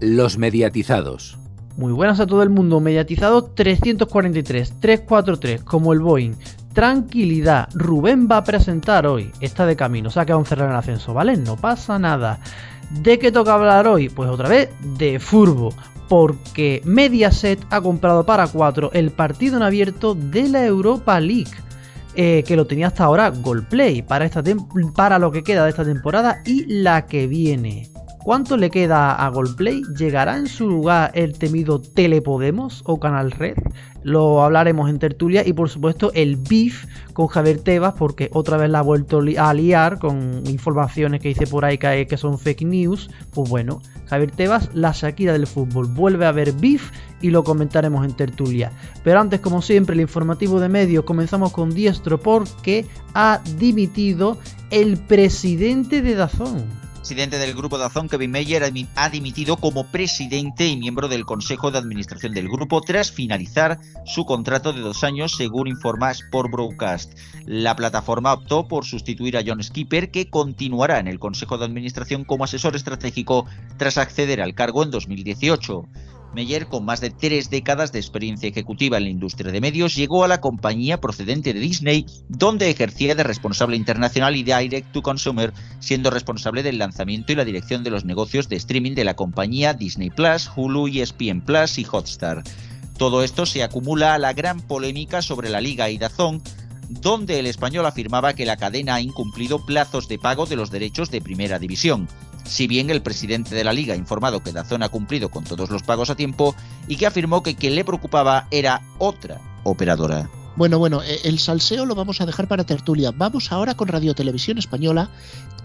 Los mediatizados. Muy buenas a todo el mundo. Mediatizado 343, 343, como el Boeing. Tranquilidad, Rubén va a presentar hoy. Está de camino, se ha quedado encerrado en el ascenso, ¿vale? No pasa nada. ¿De qué toca hablar hoy? Pues otra vez de furbo. Porque Mediaset ha comprado para 4 el partido en abierto de la Europa League. Eh, que lo tenía hasta ahora Goldplay para, esta para lo que queda de esta temporada y la que viene. ¿Cuánto le queda a Goldplay? ¿Llegará en su lugar el temido Telepodemos o Canal Red? Lo hablaremos en tertulia y por supuesto el beef con Javier Tebas porque otra vez la ha vuelto a liar con informaciones que dice por ahí que son fake news. Pues bueno, Javier Tebas, la Shakira del fútbol, vuelve a haber beef y lo comentaremos en tertulia. Pero antes, como siempre, el informativo de medios comenzamos con Diestro porque ha dimitido el presidente de Dazón presidente del grupo Dazón, Kevin Meyer, ha dimitido como presidente y miembro del Consejo de Administración del grupo tras finalizar su contrato de dos años, según informa Sport Broadcast. La plataforma optó por sustituir a John Skipper, que continuará en el Consejo de Administración como asesor estratégico tras acceder al cargo en 2018. Meyer, con más de tres décadas de experiencia ejecutiva en la industria de medios, llegó a la compañía procedente de Disney, donde ejercía de responsable internacional y direct to consumer, siendo responsable del lanzamiento y la dirección de los negocios de streaming de la compañía Disney Plus, Hulu, ESPN Plus y Hotstar. Todo esto se acumula a la gran polémica sobre la Liga y Dazón, donde el español afirmaba que la cadena ha incumplido plazos de pago de los derechos de primera división si bien el presidente de la liga ha informado que Dazón ha cumplido con todos los pagos a tiempo y que afirmó que quien le preocupaba era otra operadora. Bueno, bueno, eh, el salseo lo vamos a dejar para tertulia. Vamos ahora con Radio Televisión Española,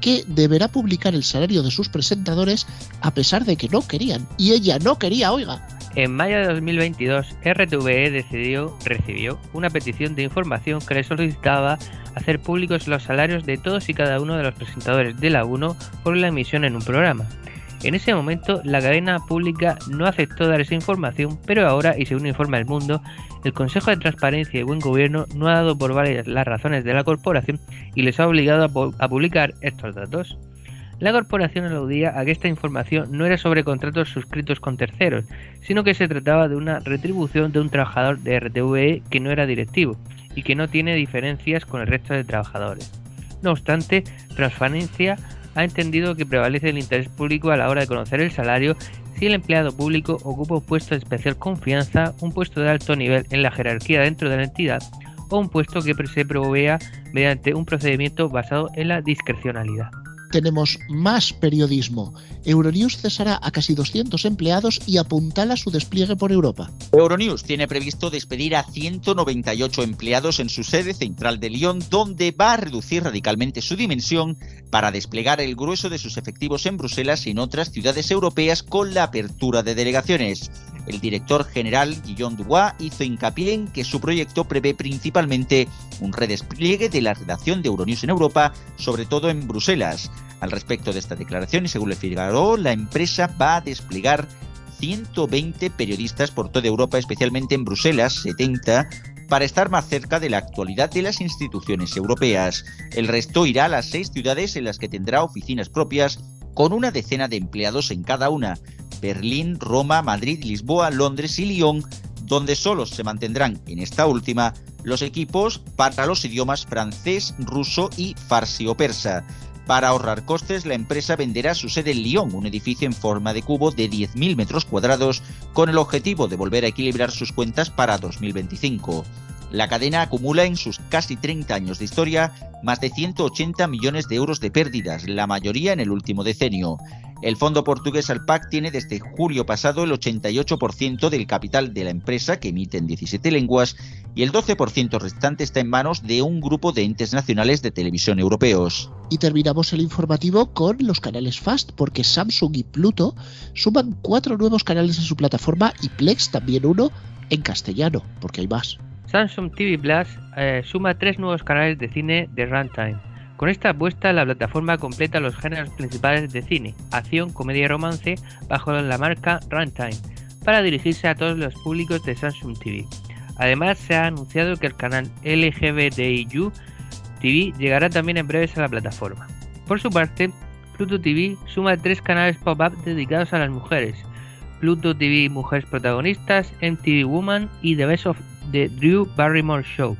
que deberá publicar el salario de sus presentadores a pesar de que no querían. Y ella no quería, oiga. En mayo de 2022, RTVE decidió, recibió una petición de información que le solicitaba hacer públicos los salarios de todos y cada uno de los presentadores de la 1 por la emisión en un programa. En ese momento, la cadena pública no aceptó dar esa información, pero ahora, y según informa El Mundo, el Consejo de Transparencia y Buen Gobierno no ha dado por válidas las razones de la corporación y les ha obligado a, a publicar estos datos. La corporación aludía a que esta información no era sobre contratos suscritos con terceros, sino que se trataba de una retribución de un trabajador de RTVE que no era directivo y que no tiene diferencias con el resto de trabajadores. No obstante, Transparencia ha entendido que prevalece el interés público a la hora de conocer el salario si el empleado público ocupa un puesto de especial confianza, un puesto de alto nivel en la jerarquía dentro de la entidad o un puesto que se provea mediante un procedimiento basado en la discrecionalidad tenemos más periodismo. Euronews cesará a casi 200 empleados y apuntala su despliegue por Europa. Euronews tiene previsto despedir a 198 empleados en su sede central de Lyon, donde va a reducir radicalmente su dimensión para desplegar el grueso de sus efectivos en Bruselas y en otras ciudades europeas con la apertura de delegaciones. El director general Guillaume Dubois hizo hincapié en que su proyecto prevé principalmente un redespliegue de la redacción de Euronews en Europa, sobre todo en Bruselas. Al respecto de esta declaración, y según Le Figaro, la empresa va a desplegar 120 periodistas por toda Europa, especialmente en Bruselas, 70, para estar más cerca de la actualidad de las instituciones europeas. El resto irá a las seis ciudades en las que tendrá oficinas propias, con una decena de empleados en cada una, Berlín, Roma, Madrid, Lisboa, Londres y Lyon, donde solo se mantendrán en esta última los equipos para los idiomas francés, ruso y farsi o persa. Para ahorrar costes, la empresa venderá su sede en Lyon, un edificio en forma de cubo de 10.000 metros cuadrados, con el objetivo de volver a equilibrar sus cuentas para 2025. La cadena acumula en sus casi 30 años de historia más de 180 millones de euros de pérdidas, la mayoría en el último decenio. El fondo portugués Alpac tiene desde julio pasado el 88% del capital de la empresa, que emite en 17 lenguas, y el 12% restante está en manos de un grupo de entes nacionales de televisión europeos. Y terminamos el informativo con los canales Fast, porque Samsung y Pluto suman cuatro nuevos canales en su plataforma y Plex también uno en castellano, porque hay más. Samsung TV Plus eh, suma tres nuevos canales de cine de runtime. Con esta apuesta, la plataforma completa los géneros principales de cine, acción, comedia y romance bajo la marca Runtime, para dirigirse a todos los públicos de Samsung TV. Además, se ha anunciado que el canal LGBTIU TV llegará también en breves a la plataforma. Por su parte, Pluto TV suma tres canales pop-up dedicados a las mujeres. Pluto TV Mujeres Protagonistas, MTV Woman y The Best of the Drew Barrymore Show.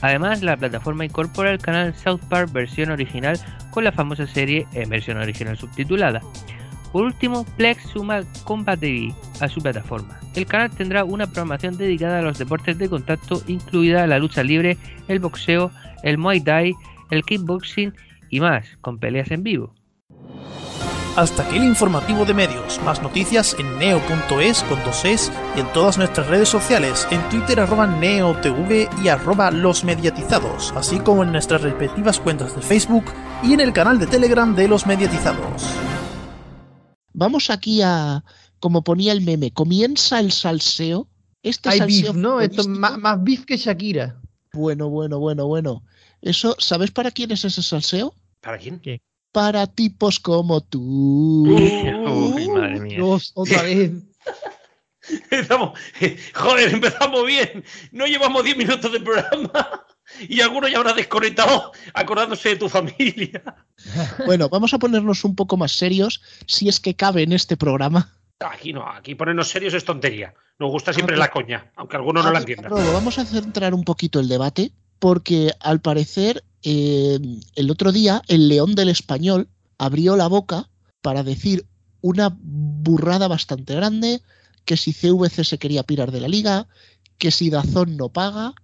Además, la plataforma incorpora el canal South Park versión original con la famosa serie en versión original subtitulada. Por último, Plex suma Combat TV a su plataforma. El canal tendrá una programación dedicada a los deportes de contacto, incluida la lucha libre, el boxeo, el muay thai, el kickboxing y más, con peleas en vivo. Hasta aquí el informativo de medios. Más noticias en neo.es con dos es y en todas nuestras redes sociales, en Twitter arroba neotv y arroba los mediatizados, así como en nuestras respectivas cuentas de Facebook y en el canal de Telegram de los mediatizados. Vamos aquí a, como ponía el meme, comienza el salseo. Este Hay salseo beef, ¿no? Esto más, más beef que Shakira. Bueno, bueno, bueno, bueno. Eso, ¿sabes para quién es ese salseo? ¿Para quién? Para tipos como tú. Uy, madre mía. Otra vez. Empezamos, joder, empezamos bien. No llevamos 10 minutos de programa y alguno ya habrá desconectado acordándose de tu familia. Bueno, vamos a ponernos un poco más serios, si es que cabe en este programa. Aquí no, aquí ponernos serios es tontería. Nos gusta siempre la coña, aunque algunos no la entiendan. Vamos a centrar un poquito el debate, porque al parecer eh, el otro día el León del Español abrió la boca para decir una burrada bastante grande, que si CVC se quería pirar de la liga, que si Dazón no paga,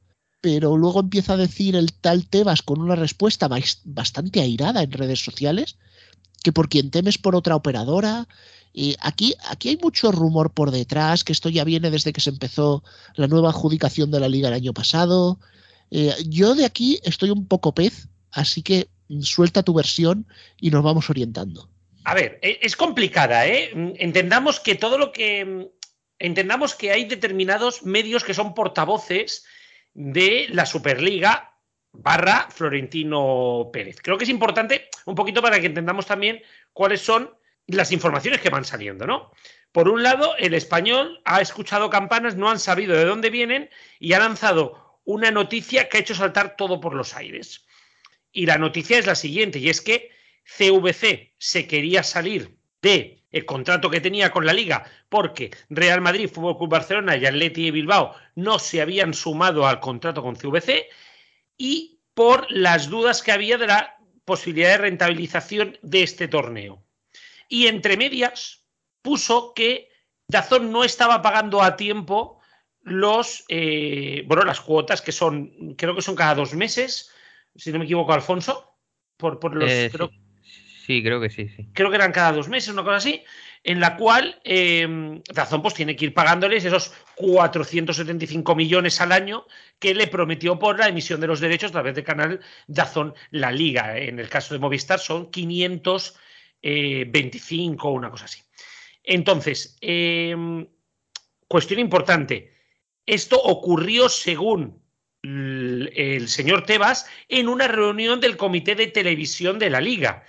pero luego empieza a decir el tal Tebas con una respuesta bas- bastante airada en redes sociales, que por quien temes por otra operadora. Y aquí, aquí hay mucho rumor por detrás, que esto ya viene desde que se empezó la nueva adjudicación de la liga el año pasado. Eh, yo de aquí estoy un poco pez, así que suelta tu versión y nos vamos orientando. A ver, e- es complicada, ¿eh? Mm, Entendamos que todo lo que. mm, Entendamos que hay determinados medios que son portavoces de la Superliga barra Florentino Pérez. Creo que es importante un poquito para que entendamos también cuáles son las informaciones que van saliendo, ¿no? Por un lado, el español ha escuchado campanas, no han sabido de dónde vienen y ha lanzado una noticia que ha hecho saltar todo por los aires. Y la noticia es la siguiente, y es que CVC se quería salir de el contrato que tenía con la liga porque Real Madrid, Fútbol Club Barcelona y Atleti de Bilbao no se habían sumado al contrato con CVC y por las dudas que había de la posibilidad de rentabilización de este torneo. Y entre medias puso que Dazón no estaba pagando a tiempo los eh, bueno las cuotas que son creo que son cada dos meses si no me equivoco Alfonso por, por los Eh, creo- sí. Creo que sí, sí. creo que eran cada dos meses, una cosa así, en la cual eh, Dazón pues tiene que ir pagándoles esos 475 millones al año que le prometió por la emisión de los derechos a través del canal Dazón La Liga. En el caso de Movistar son 525 o una cosa así. Entonces, eh, cuestión importante. Esto ocurrió según el señor Tebas en una reunión del comité de televisión de la liga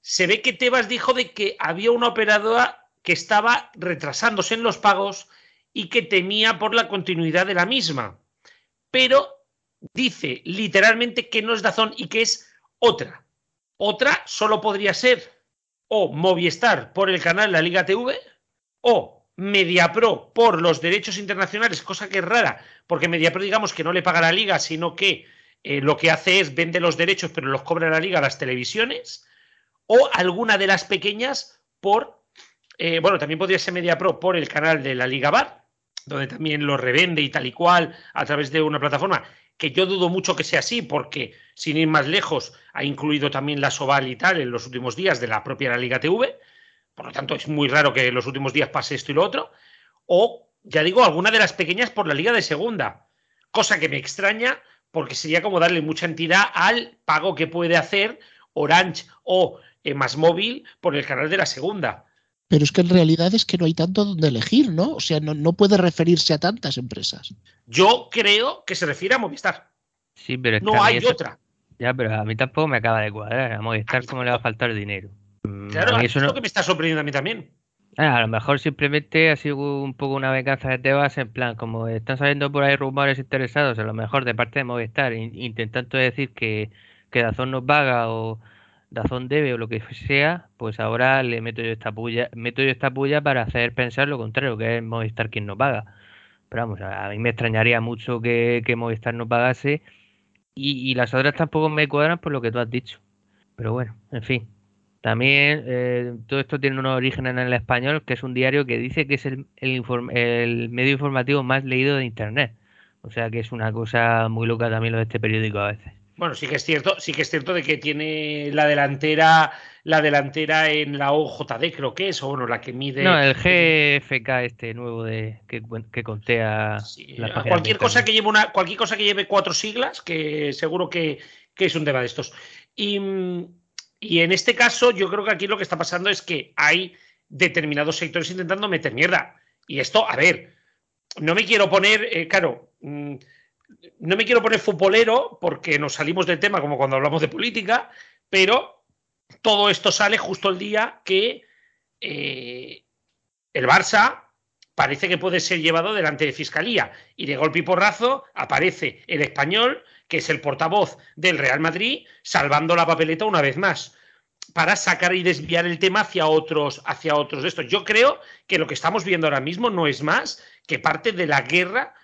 se ve que Tebas dijo de que había una operadora que estaba retrasándose en los pagos y que temía por la continuidad de la misma. Pero dice literalmente que no es Dazón y que es otra. Otra solo podría ser o Movistar por el canal La Liga TV o Mediapro por los derechos internacionales, cosa que es rara, porque Mediapro digamos que no le paga la liga, sino que eh, lo que hace es vende los derechos, pero los cobra la liga a las televisiones o alguna de las pequeñas por, eh, bueno, también podría ser MediaPro por el canal de la Liga Bar, donde también lo revende y tal y cual a través de una plataforma que yo dudo mucho que sea así, porque sin ir más lejos ha incluido también la Soval y tal en los últimos días de la propia la Liga TV, por lo tanto es muy raro que en los últimos días pase esto y lo otro, o ya digo, alguna de las pequeñas por la Liga de Segunda, cosa que me extraña porque sería como darle mucha entidad al pago que puede hacer Orange o eh, Más Móvil por el canal de la segunda. Pero es que en realidad es que no hay tanto donde elegir, ¿no? O sea, no, no puede referirse a tantas empresas. Yo creo que se refiere a Movistar. Sí, pero es que No hay eso- otra. Ya, pero a mí tampoco me acaba de cuadrar. A Movistar, ¿cómo le va a faltar dinero? Claro, es eso no- lo que me está sorprendiendo a mí también. Ah, a lo mejor simplemente ha sido un poco una venganza de Tebas, en plan, como están saliendo por ahí rumores interesados, a lo mejor de parte de Movistar, in- intentando decir que, que Dazón no paga o Dazón debe o lo que sea, pues ahora le meto yo esta puya, meto yo esta puya para hacer pensar lo contrario, que es Movistar quien no paga. Pero vamos, a mí me extrañaría mucho que, Movistar no pagase y, las otras tampoco me cuadran por lo que tú has dicho. Pero bueno, en fin. También eh, todo esto tiene un origen en el español, que es un diario que dice que es el, el medio informativo más leído de Internet. O sea que es una cosa muy loca también lo de este periódico a veces. Bueno, sí que es cierto, sí que es cierto de que tiene la delantera, la delantera en la OJD, creo que es, o bueno, la que mide. No, el GFK este nuevo de que, que contea cualquier cosa que lleve una, cualquier cosa que lleve cuatro siglas, que seguro que, es un tema de estos. Y, en este caso, yo creo que aquí lo que está pasando es que hay determinados sectores intentando meter mierda. Y esto, a ver, no me quiero poner, eh, claro. Mm, no me quiero poner futbolero porque nos salimos del tema como cuando hablamos de política, pero todo esto sale justo el día que eh, el Barça parece que puede ser llevado delante de fiscalía y de golpe y porrazo aparece el español, que es el portavoz del Real Madrid, salvando la papeleta una vez más para sacar y desviar el tema hacia otros, hacia otros de estos. Yo creo que lo que estamos viendo ahora mismo no es más que parte de la guerra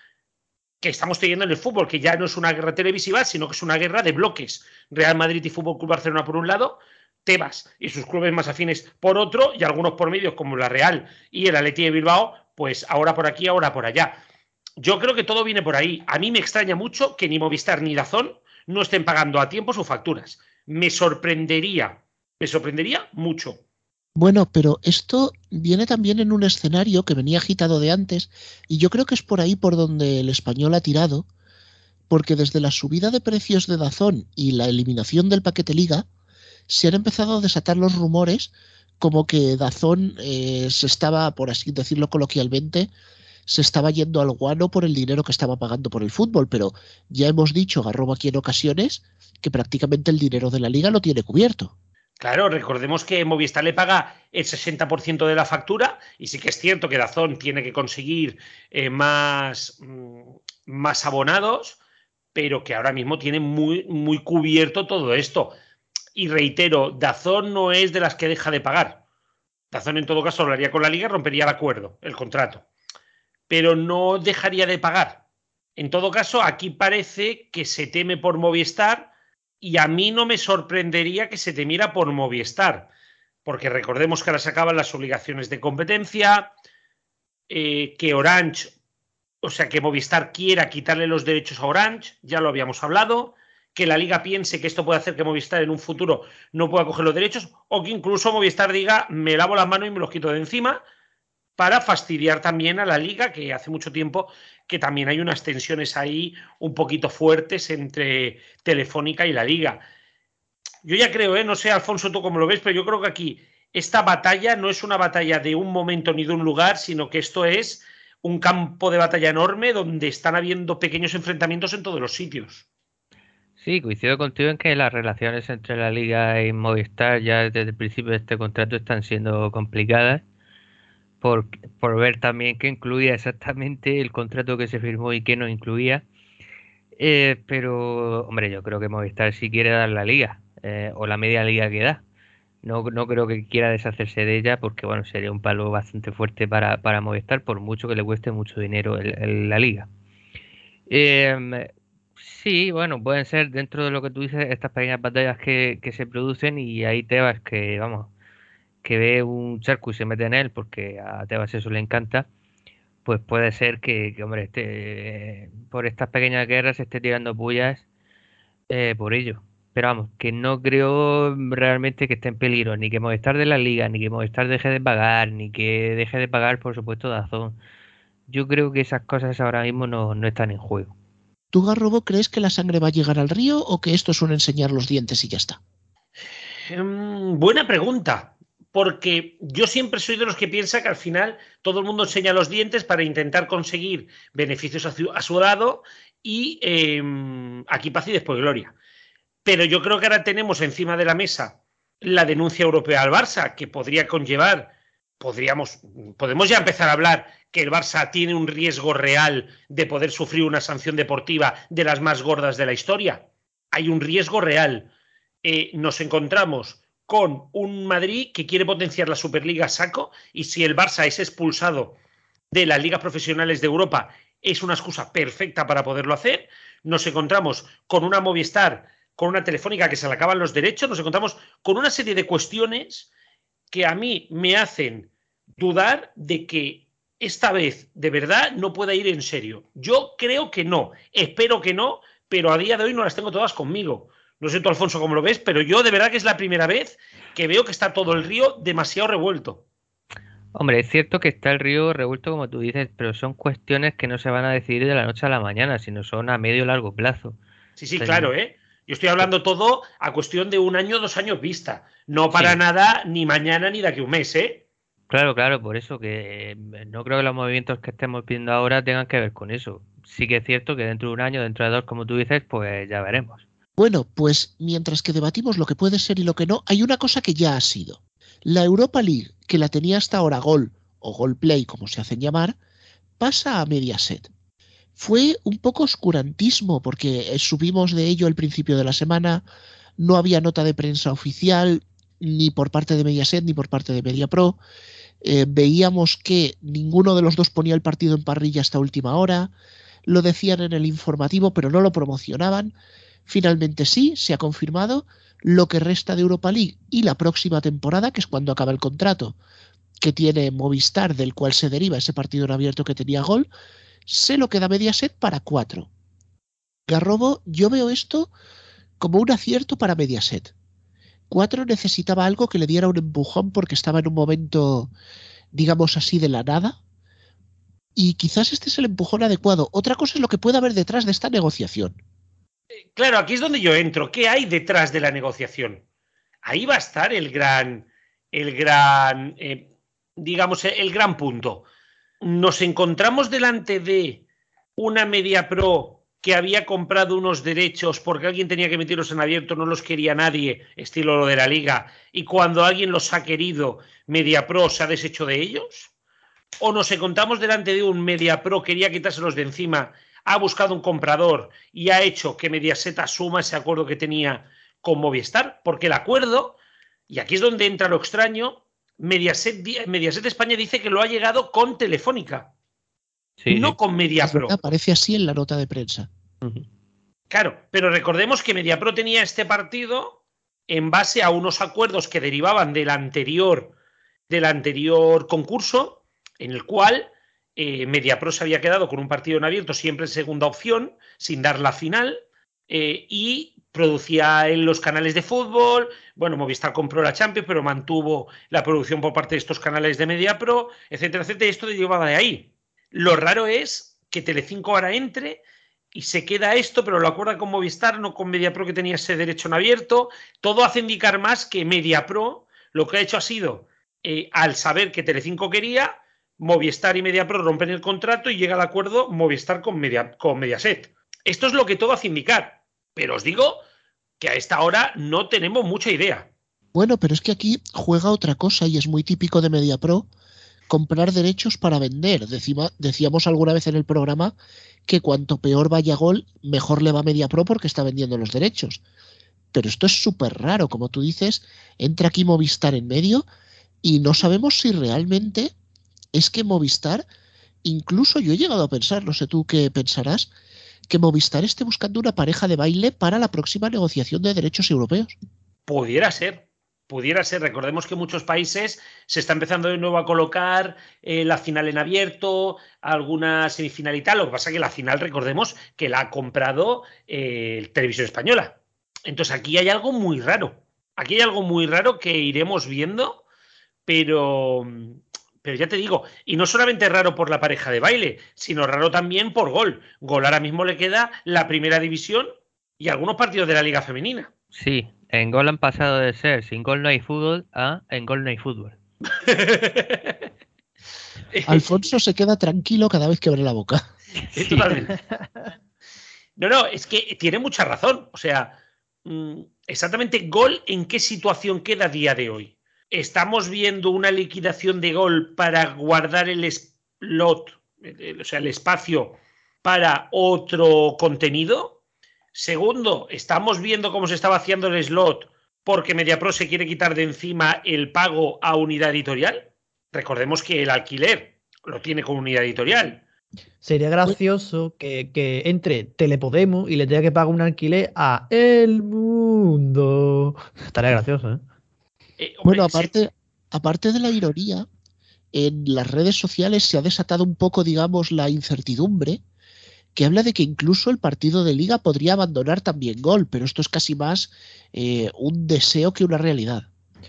que estamos teniendo en el fútbol, que ya no es una guerra televisiva, sino que es una guerra de bloques. Real Madrid y Fútbol Club Barcelona por un lado, Tebas y sus clubes más afines por otro, y algunos por medios como la Real y el Atleti de Bilbao, pues ahora por aquí, ahora por allá. Yo creo que todo viene por ahí. A mí me extraña mucho que ni Movistar ni Dazón no estén pagando a tiempo sus facturas. Me sorprendería, me sorprendería mucho. Bueno, pero esto viene también en un escenario que venía agitado de antes y yo creo que es por ahí por donde el español ha tirado, porque desde la subida de precios de Dazón y la eliminación del paquete liga, se han empezado a desatar los rumores como que Dazón eh, se estaba, por así decirlo coloquialmente, se estaba yendo al guano por el dinero que estaba pagando por el fútbol, pero ya hemos dicho, Garrobo aquí en ocasiones, que prácticamente el dinero de la liga lo tiene cubierto. Claro, recordemos que Movistar le paga el 60% de la factura y sí que es cierto que Dazón tiene que conseguir eh, más, mm, más abonados, pero que ahora mismo tiene muy, muy cubierto todo esto. Y reitero, Dazón no es de las que deja de pagar. Dazón en todo caso hablaría con la liga, rompería el acuerdo, el contrato, pero no dejaría de pagar. En todo caso, aquí parece que se teme por Movistar y a mí no me sorprendería que se temiera por Movistar, porque recordemos que ahora se acaban las obligaciones de competencia, eh, que Orange, o sea, que Movistar quiera quitarle los derechos a Orange, ya lo habíamos hablado, que la liga piense que esto puede hacer que Movistar en un futuro no pueda coger los derechos, o que incluso Movistar diga, me lavo las manos y me los quito de encima, para fastidiar también a la liga, que hace mucho tiempo que también hay unas tensiones ahí un poquito fuertes entre Telefónica y la liga. Yo ya creo, ¿eh? no sé, Alfonso, tú cómo lo ves, pero yo creo que aquí esta batalla no es una batalla de un momento ni de un lugar, sino que esto es un campo de batalla enorme donde están habiendo pequeños enfrentamientos en todos los sitios. Sí, coincido contigo en que las relaciones entre la liga y Movistar ya desde el principio de este contrato están siendo complicadas por, por ver también qué incluía exactamente el contrato que se firmó y qué no incluía. Eh, pero, hombre, yo creo que Movistar sí quiere dar la liga, eh, o la media liga que da. No, no creo que quiera deshacerse de ella porque, bueno, sería un palo bastante fuerte para, para Movistar, por mucho que le cueste mucho dinero la liga. Em, sí, bueno, pueden ser dentro de lo que tú dices estas pequeñas batallas que, que se producen y ahí te vas que, vamos, que ve un charco y se mete en él porque a Tebas eso le encanta, pues puede ser que, hombre, este, por estas pequeñas guerras se esté tirando pullas eh, por ello. Pero vamos, que no creo realmente que esté en peligro, ni que Movistar de la liga, ni que Movistar deje de pagar, ni que deje de pagar, por supuesto, Dazón. Yo creo que esas cosas ahora mismo no, no están en juego. ¿Tú, Garrobo, crees que la sangre va a llegar al río o que esto es un enseñar los dientes y ya está? Em, buena pregunta porque yo siempre soy de los que piensa que al final todo el mundo enseña los dientes para intentar conseguir beneficios a su, lado y em, aquí paz y después gloria. Pero yo creo que ahora tenemos encima de la mesa la denuncia europea al Barça, que podría conllevar, podríamos, podemos ya empezar a hablar que el Barça tiene un riesgo real de poder sufrir una sanción deportiva de las más gordas de la historia. Hay un riesgo real eh, nos encontramos con un Madrid que quiere potenciar la Superliga saco y si el Barça es expulsado de las ligas profesionales de Europa es una excusa perfecta para poderlo hacer. Nos encontramos con una Movistar, con una telefónica que se le acaban los derechos, nos encontramos con una serie de cuestiones que a mí me hacen dudar de que esta vez de verdad no pueda ir en serio. Yo creo que no, espero que no, pero a día de hoy no las tengo todas conmigo. No sé tú, Alfonso, cómo lo ves, pero yo de verdad que es la primera vez que veo que está todo el río demasiado revuelto. Hombre, es cierto que está el río revuelto, como tú dices, pero son cuestiones que no se van a decidir de la noche a la mañana, sino son a medio y largo plazo. Sí, sí, claro, ¿eh? Yo estoy hablando todo a cuestión de un año, dos años vista. No para nada ni mañana ni de aquí a un mes, ¿eh? Claro, claro, por eso que eh, no creo que los movimientos que estemos viendo ahora tengan que ver con eso. Sí que es cierto que dentro de un año, dentro de dos, como tú dices, pues ya veremos. Bueno, pues mientras que debatimos lo que puede ser y lo que no, hay una cosa que ya ha sido. La Europa League, que la tenía hasta ahora Gol o Gol Play, como se hacen llamar, pasa a Mediaset. Fue un poco oscurantismo porque eh, subimos de ello al principio de la semana, no había nota de prensa oficial ni por parte de Mediaset ni por parte de MediaPro. Eh, veíamos que ninguno de los dos ponía el partido en parrilla hasta última hora, lo decían en el informativo pero no lo promocionaban. Finalmente sí, se ha confirmado lo que resta de Europa League y la próxima temporada, que es cuando acaba el contrato que tiene Movistar, del cual se deriva ese partido en abierto que tenía gol, se lo queda Mediaset para cuatro. Garrobo, yo veo esto como un acierto para Mediaset. Cuatro necesitaba algo que le diera un empujón porque estaba en un momento, digamos así, de la nada. Y quizás este es el empujón adecuado. Otra cosa es lo que puede haber detrás de esta negociación. Claro, aquí es donde yo entro. ¿Qué hay detrás de la negociación? Ahí va a estar el gran, el gran, eh, digamos, el gran punto. Nos encontramos delante de una media pro que había comprado unos derechos porque alguien tenía que meterlos en abierto, no los quería nadie, estilo lo de la liga, y cuando alguien los ha querido, Media Pro se ha deshecho de ellos? ¿O nos encontramos delante de un Media Pro quería quitárselos de encima ha buscado un comprador y ha hecho que Mediaset asuma ese acuerdo que tenía con Movistar, porque el acuerdo, y aquí es donde entra lo extraño, Mediaset, Mediaset España dice que lo ha llegado con Telefónica, no con MediaPro. Aparece así en la nota de prensa. Claro, pero recordemos que MediaPro tenía este partido en base a unos acuerdos que derivaban del anterior, del anterior concurso, en el cual eh, MediaPro se había quedado con un partido en abierto siempre en segunda opción, sin dar la final, eh, y producía en los canales de fútbol. Bueno, Movistar compró la Champions, pero mantuvo la producción por parte de estos canales de MediaPro, etcétera, etcétera. Y esto llevaba de ahí. Lo raro es que Telecinco ahora entre y se queda esto, pero lo acuerda con Movistar, no con MediaPro que tenía ese derecho en abierto. Todo hace indicar más que MediaPro lo que ha hecho ha sido, eh, al saber que Telecinco quería, Movistar y MediaPro rompen el contrato y llega al acuerdo Movistar con, Media, Mediaset. Esto es lo que todo hace indicar, pero os digo que a esta hora no tenemos mucha idea. Bueno, pero es que aquí juega otra cosa y es muy típico de MediaPro comprar derechos para vender. decíamos alguna vez en el programa que cuanto peor vaya Gol, mejor le va MediaPro porque está vendiendo los derechos. Pero esto es súper raro, como tú dices, entra aquí Movistar en medio y no sabemos si realmente es que Movistar, incluso yo he llegado a pensar, no sé tú qué pensarás, que Movistar esté buscando una pareja de baile para la próxima negociación de derechos europeos. Pudiera ser, pudiera ser. Recordemos que muchos países se está empezando de nuevo a colocar eh, la final en abierto, alguna semifinal y tal. Lo que pasa es que la final, recordemos que la ha comprado eh, Televisión Española. Entonces aquí hay algo muy raro. Aquí hay algo muy raro que iremos viendo, pero pero ya te digo, y no solamente raro por la pareja de baile, sino raro también por gol. Gol ahora mismo le queda la primera división y algunos partidos de la Liga Femenina. Sí, en gol han pasado de ser sin gol no hay fútbol a en gol no hay fútbol. Alfonso se queda tranquilo cada vez que abre la boca. Totalmente. No, no, es que tiene mucha razón. O sea, mm, exactamente gol en qué situación queda a día de hoy estamos viendo una liquidación de gol para guardar el slot, o sea, el espacio para otro contenido. Segundo, estamos viendo cómo se está vaciando el slot porque MediaPro se quiere quitar de encima el pago a unidad editorial. Recordemos que el alquiler lo tiene con unidad editorial. Sería gracioso que, que entre Telepodemos y le tenga que pagar un alquiler a El Mundo. Estaría gracioso, ¿eh? Eh, hombre, Bueno, se- aparte, aparte de la ironía, en las redes sociales se ha desatado un poco, digamos, la incertidumbre que habla de que incluso el partido de liga podría abandonar también gol, pero esto es casi más eh, un deseo que una realidad.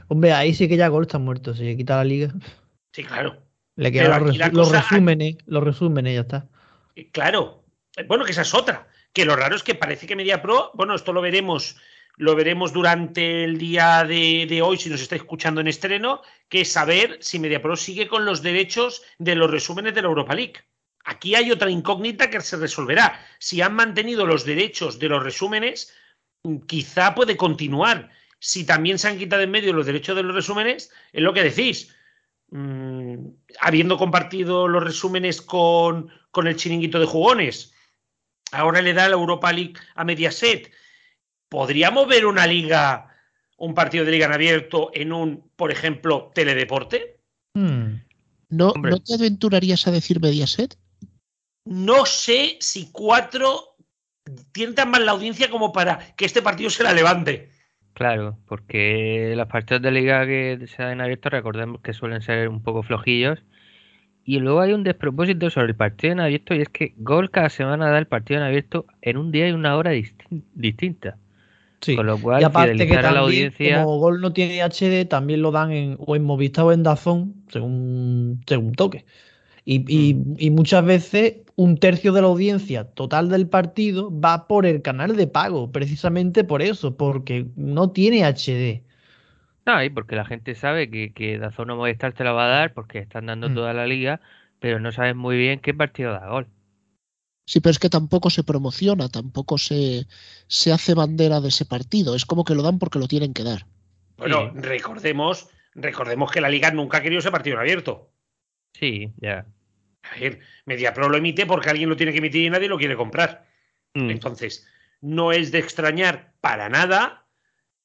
Hombre, ahí sí que ya Gol está muerto. Si le quita la liga, sí, claro. le quedan los, los cosa- resúmenes, los resúmenes y ya está. Eh, Claro. Bueno, que esa es otra. Que lo raro es que parece que MediaPro, bueno, esto lo veremos, lo veremos durante el día de, hoy, si nos está escuchando en estreno, que es saber si MediaPro sigue con los derechos de los resúmenes de la Europa League. Aquí hay otra incógnita que se resolverá. Si han mantenido los derechos de los resúmenes, quizá puede continuar. Si también se han quitado en medio los derechos de los resúmenes, es lo que decís. Mm, habiendo compartido los resúmenes con, con el chiringuito de jugones, ahora le da la Europa League a Mediaset. ¿Podríamos ver una liga, un partido de liga en abierto en un, por ejemplo, teledeporte? Hmm. ¿No, Hombre. ¿no te aventurarías a decir Mediaset? No sé si cuatro tientan más la audiencia como para que este partido se la levante. Claro, porque los partidos de liga que se dan en abierto, recordemos que suelen ser un poco flojillos. Y luego hay un despropósito sobre el partido en abierto y es que Gol cada semana da el partido en abierto en un día y una hora distin- distinta. Sí. Con lo cual, Y aparte que fidelizar a la también, audiencia. como Gol no tiene HD, también lo dan en, o en Movistar o en Dazón, según, según toque. Y, y- Mm. y muchas veces un tercio de la audiencia total del partido va por el canal de pago, precisamente por eso, porque no tiene HD. No, y porque la gente sabe que, que Dazón o Movistar te la va a dar porque están dando Mm. toda la liga, pero no sabes muy bien qué partido da Gol. Sí, pero es que tampoco se promociona, tampoco se, se hace bandera de ese partido. Es como que lo dan porque lo tienen que dar. Bueno, recordemos, recordemos que la liga nunca ha querido ese partido en abierto. Sí, ya. A ver, MediaPro lo emite porque alguien lo tiene que emitir y nadie lo quiere comprar. Mm. Entonces, no es de extrañar para nada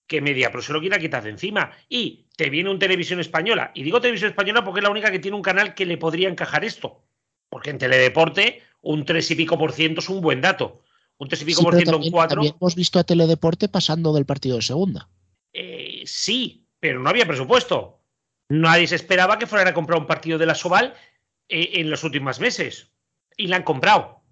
que MediaPro se lo quiera quitar de encima. Y te viene un televisión española. Y digo televisión española porque es la única que tiene un canal que le podría encajar esto. Porque en Teledeporte, un 3 y pico por ciento es un buen dato. Un 3 y pico Sí, por ciento en también, 4. también hemos visto a Teledeporte pasando del partido de segunda. Eh, sí, pero no había presupuesto. Nadie se esperaba que fueran a comprar un partido de la Soval eh, en los últimos meses. Y la han comprado.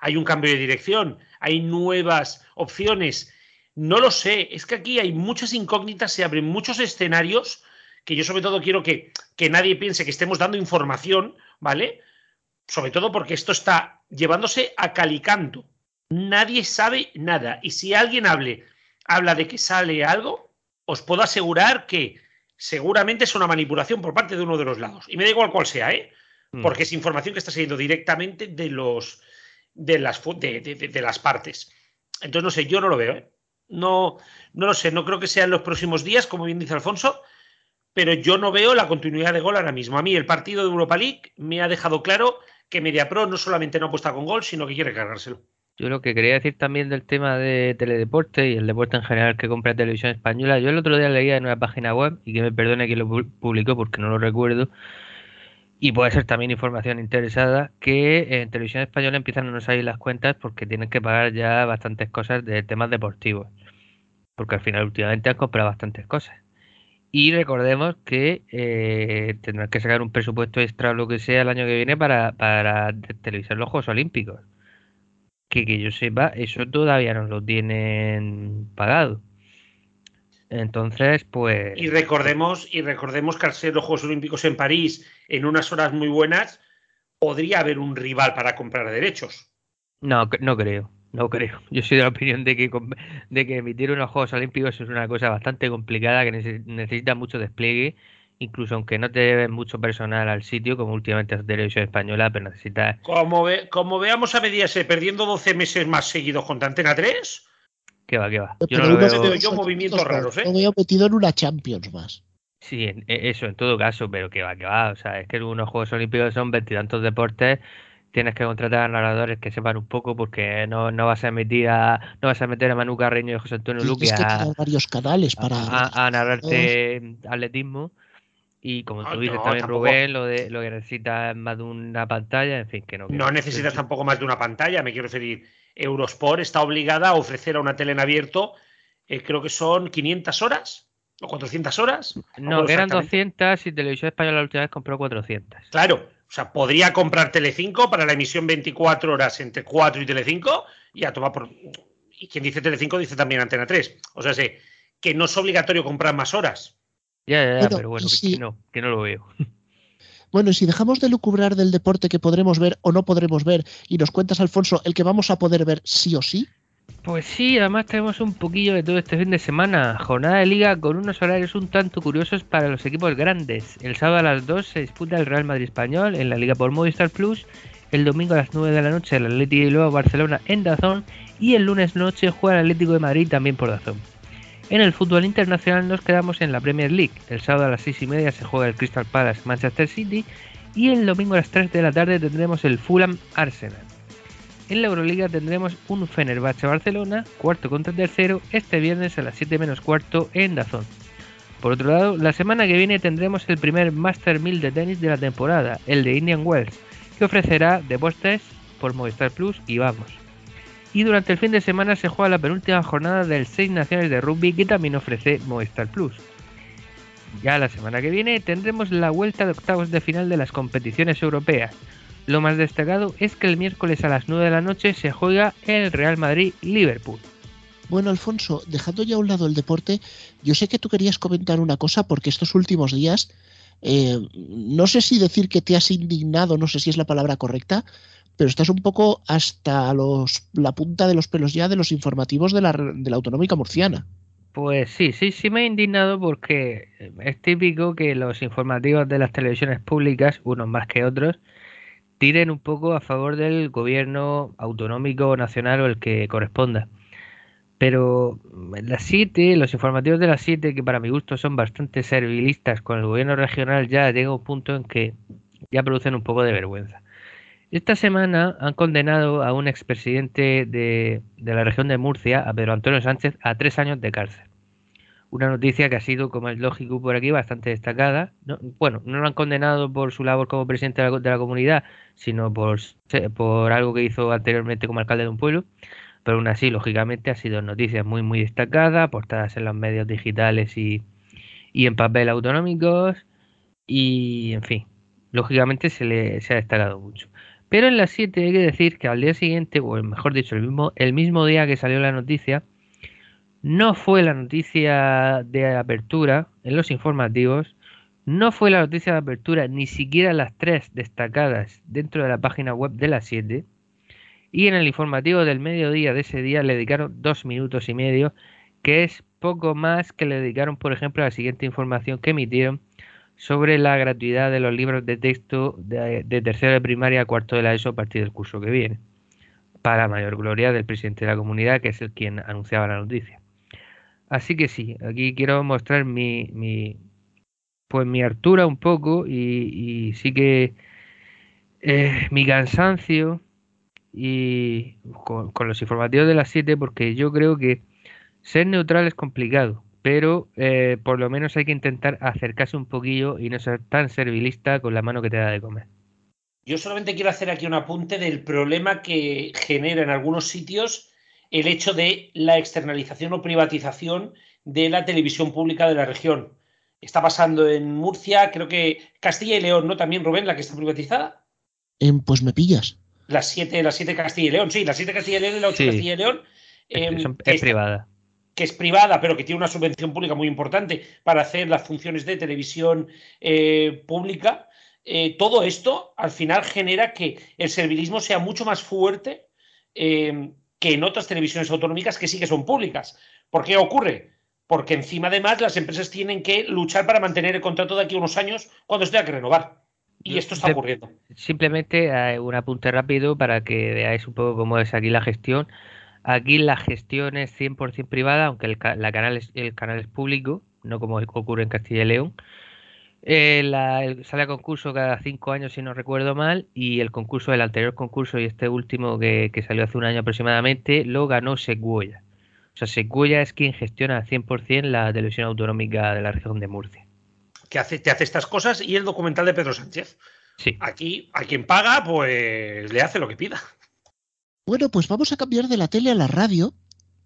Hay un cambio de dirección, hay nuevas opciones. No lo sé, es que aquí hay muchas incógnitas, se abren muchos escenarios que yo sobre todo quiero que, que nadie piense que estemos dando información, ¿vale? Sobre todo porque esto está llevándose a calicanto. Nadie sabe nada. Y si alguien hable, habla de que sale algo, os puedo asegurar que seguramente es una manipulación por parte de uno de los lados. Y me da igual cuál sea, ¿eh? Mm. Porque es información que está saliendo directamente de los de las fu- de, de- de- de las partes. Entonces, no sé, yo no lo veo, ¿eh? No, no lo sé, no creo que sea en los próximos días, como bien dice Alfonso, pero yo no veo la continuidad de gol ahora mismo. A mí el partido de Europa League me ha dejado claro que MediaPro no solamente no apuesta con gol, sino que quiere cargárselo. Yo lo que quería decir también del tema de teledeporte y el deporte en general que compra televisión española, yo el otro día leía en una página web, y que me perdone quien lo pu- publicó porque no lo recuerdo, y puede ser también información interesada, que en televisión española empiezan a no salir las cuentas porque tienen que pagar ya bastantes cosas de temas deportivos. Porque al final últimamente han comprado bastantes cosas. Y recordemos que eh, tendrán que sacar un presupuesto extra o lo que sea el año que viene para, para te- televisar los Juegos Olímpicos que, que yo sepa, eso todavía no lo tienen pagado. Entonces, pues. Y recordemos, y recordemos que al ser los Juegos Olímpicos en París en unas horas muy buenas, podría haber un rival para comprar derechos. No, no creo. No creo. Yo soy de la opinión de que, de que emitir unos Juegos Olímpicos es una cosa bastante complicada, que nece- necesita mucho despliegue, incluso aunque no te lleves mucho personal al sitio, como últimamente es Televisión Española, pero necesitas. Como, ve- como veamos a Mediaset perdiendo 12 meses más seguidos contra Antena 3, ¿Qué va, qué va? Yo Pero no lo veo. yo movimientos raros, ¿eh? Lo veo metido en una Champions más. Sí, en- e- eso en todo caso, pero que va, que va. O sea, es que unos Juegos Olímpicos son veintitantos deportes tienes que contratar a narradores que sepan un poco porque no, no vas a meter a no vas a meter a Manu Carreño y José Antonio Luque Tienes que a, varios canales para. a- a narrarte atletismo y como No, tú dices no, también tampoco. Rubén lo de lo que necesitas es más de una pantalla en fin que no que No necesitas tampoco más de una pantalla, me quiero referir. Eurosport está obligada a ofrecer a una tele en abierto, eh, creo que son 500 horas o 400 horas. no eran exactamente. 200 y Televisión Española la última vez compró 400 Claro, o sea, podría comprar Telecinco para la emisión 24 horas entre 4 y Telecinco y a tomar por. Y quien dice Telecinco dice también Antena 3. O sea, sé que no es obligatorio comprar más horas. ya, ya, ya, Bueno, pero bueno si- que no que no lo veo Bueno, y si dejamos de lucubrar del deporte que podremos ver o no podremos ver y nos cuentas, Alfonso, el que vamos a poder ver sí o sí, Pues sí, además tenemos un poquillo de todo este fin de semana. Jornada de liga con unos horarios un tanto curiosos para los equipos grandes. El sábado a las 2 se disputa el Real Madrid Español en la liga por Movistar Plus. El domingo a las 9 de la noche el Atlético de Bilbao Barcelona en Dazón. Y el lunes noche juega el Atlético de Madrid también por Dazón. En el fútbol internacional nos quedamos en la Premier League. El sábado a las 6 y media se juega el Crystal Palace Manchester City. Y el domingo a las 3 de la tarde tendremos el Fulham Arsenal. En la Euroliga tendremos un Fenerbahce Barcelona, cuarto contra tercero, este viernes a las 7 menos cuarto en Dazón. Por otro lado, la semana que viene tendremos el primer Master 1000 de tenis de la temporada, el de Indian Wells, que ofrecerá deportes por Movistar Plus y vamos. Y durante el fin de semana se juega la penúltima jornada del Seis Naciones de Rugby que también ofrece Movistar Plus. Ya la semana que viene tendremos la vuelta de octavos de final de las competiciones europeas. Lo más destacado es que el miércoles a las 9 de la noche se juega el Real Madrid-Liverpool. Bueno, Alfonso, dejando ya a un lado el deporte, yo sé que tú querías comentar una cosa porque estos últimos días, eh, no sé si decir que te has indignado, no sé si es la palabra correcta, pero estás un poco hasta los, la punta de los pelos ya de los informativos de la, de la autonómica murciana. Pues sí, sí, sí me he indignado porque es típico que los informativos de las televisiones públicas, unos más que otros, tiren un poco a favor del gobierno autonómico, nacional o el que corresponda. Pero las 7, los informativos de las 7, que para mi gusto son bastante servilistas con el gobierno regional, ya llega un punto en que ya producen un poco de vergüenza. Esta semana han condenado a un expresidente de, de la región de Murcia, a Pedro Antonio Sánchez, a tres años de cárcel. Una noticia que ha sido, como es lógico por aquí, bastante destacada. No, bueno, no lo han condenado por su labor como presidente de la, de la comunidad, sino por, por algo que hizo anteriormente como alcalde de un pueblo. Pero aún así, lógicamente, ha sido noticias muy, muy destacadas, portadas en los medios digitales y, y en papel autonómicos. Y, en fin, lógicamente se le se ha destacado mucho. Pero en las 7 hay que decir que al día siguiente, o mejor dicho, el mismo, el mismo día que salió la noticia, no fue la noticia de apertura en los informativos, no fue la noticia de apertura ni siquiera las tres destacadas dentro de la página web de las 7, y en el informativo del mediodía de ese día le dedicaron dos minutos y medio, que es poco más que le dedicaron, por ejemplo, a la siguiente información que emitieron sobre la gratuidad de los libros de texto de, de tercero de primaria a cuarto de la ESO a partir del curso que viene, para mayor gloria del presidente de la comunidad, que es el quien anunciaba la noticia. Así que sí, aquí quiero mostrar mi, mi pues mi hartura un poco y, sí que eh, mi cansancio y con, con, los informativos de las 7 porque yo creo que ser neutral es complicado, pero eh, por lo menos hay que intentar acercarse un poquillo y no ser tan servilista con la mano que te da de comer. Yo solamente quiero hacer aquí un apunte del problema que genera en algunos sitios el hecho de la externalización o privatización de la televisión pública de la región. Está pasando en Murcia, creo que Castilla y León, ¿no? También, Rubén, la que está privatizada. Eh, pues me pillas. Las siete, las siete Castilla y León, sí, las siete Castilla y León y la ocho sí. Castilla y León. Eh, es, privada. Que es privada, pero que tiene una subvención pública muy importante para hacer las funciones de televisión eh, pública. Eh, todo esto al final genera que el servilismo sea mucho más fuerte eh, que en otras televisiones autonómicas que sí que son públicas. ¿Por qué ocurre? Porque encima además las empresas tienen que luchar para mantener el contrato de aquí a unos años cuando se tenga que renovar. Y esto está ocurriendo. Simplemente eh, un apunte rápido para que veáis un poco cómo es aquí la gestión. Aquí la gestión es 100% privada, aunque el, la canal es, el canal es público, no como ocurre en Castilla y León. Eh, la- el- sale a concurso cada cinco años, si no recuerdo mal, y el concurso, el anterior concurso y este último que, que salió hace un año aproximadamente, lo ganó Seguoya. O sea, Seguoya es quien gestiona al 100% la televisión autonómica de la región de Murcia. Que hace, te hace estas cosas y el documental de Pedro Sánchez. Sí. Aquí, a quien paga, pues le hace lo que pida. Bueno, pues vamos a cambiar de la tele a la radio,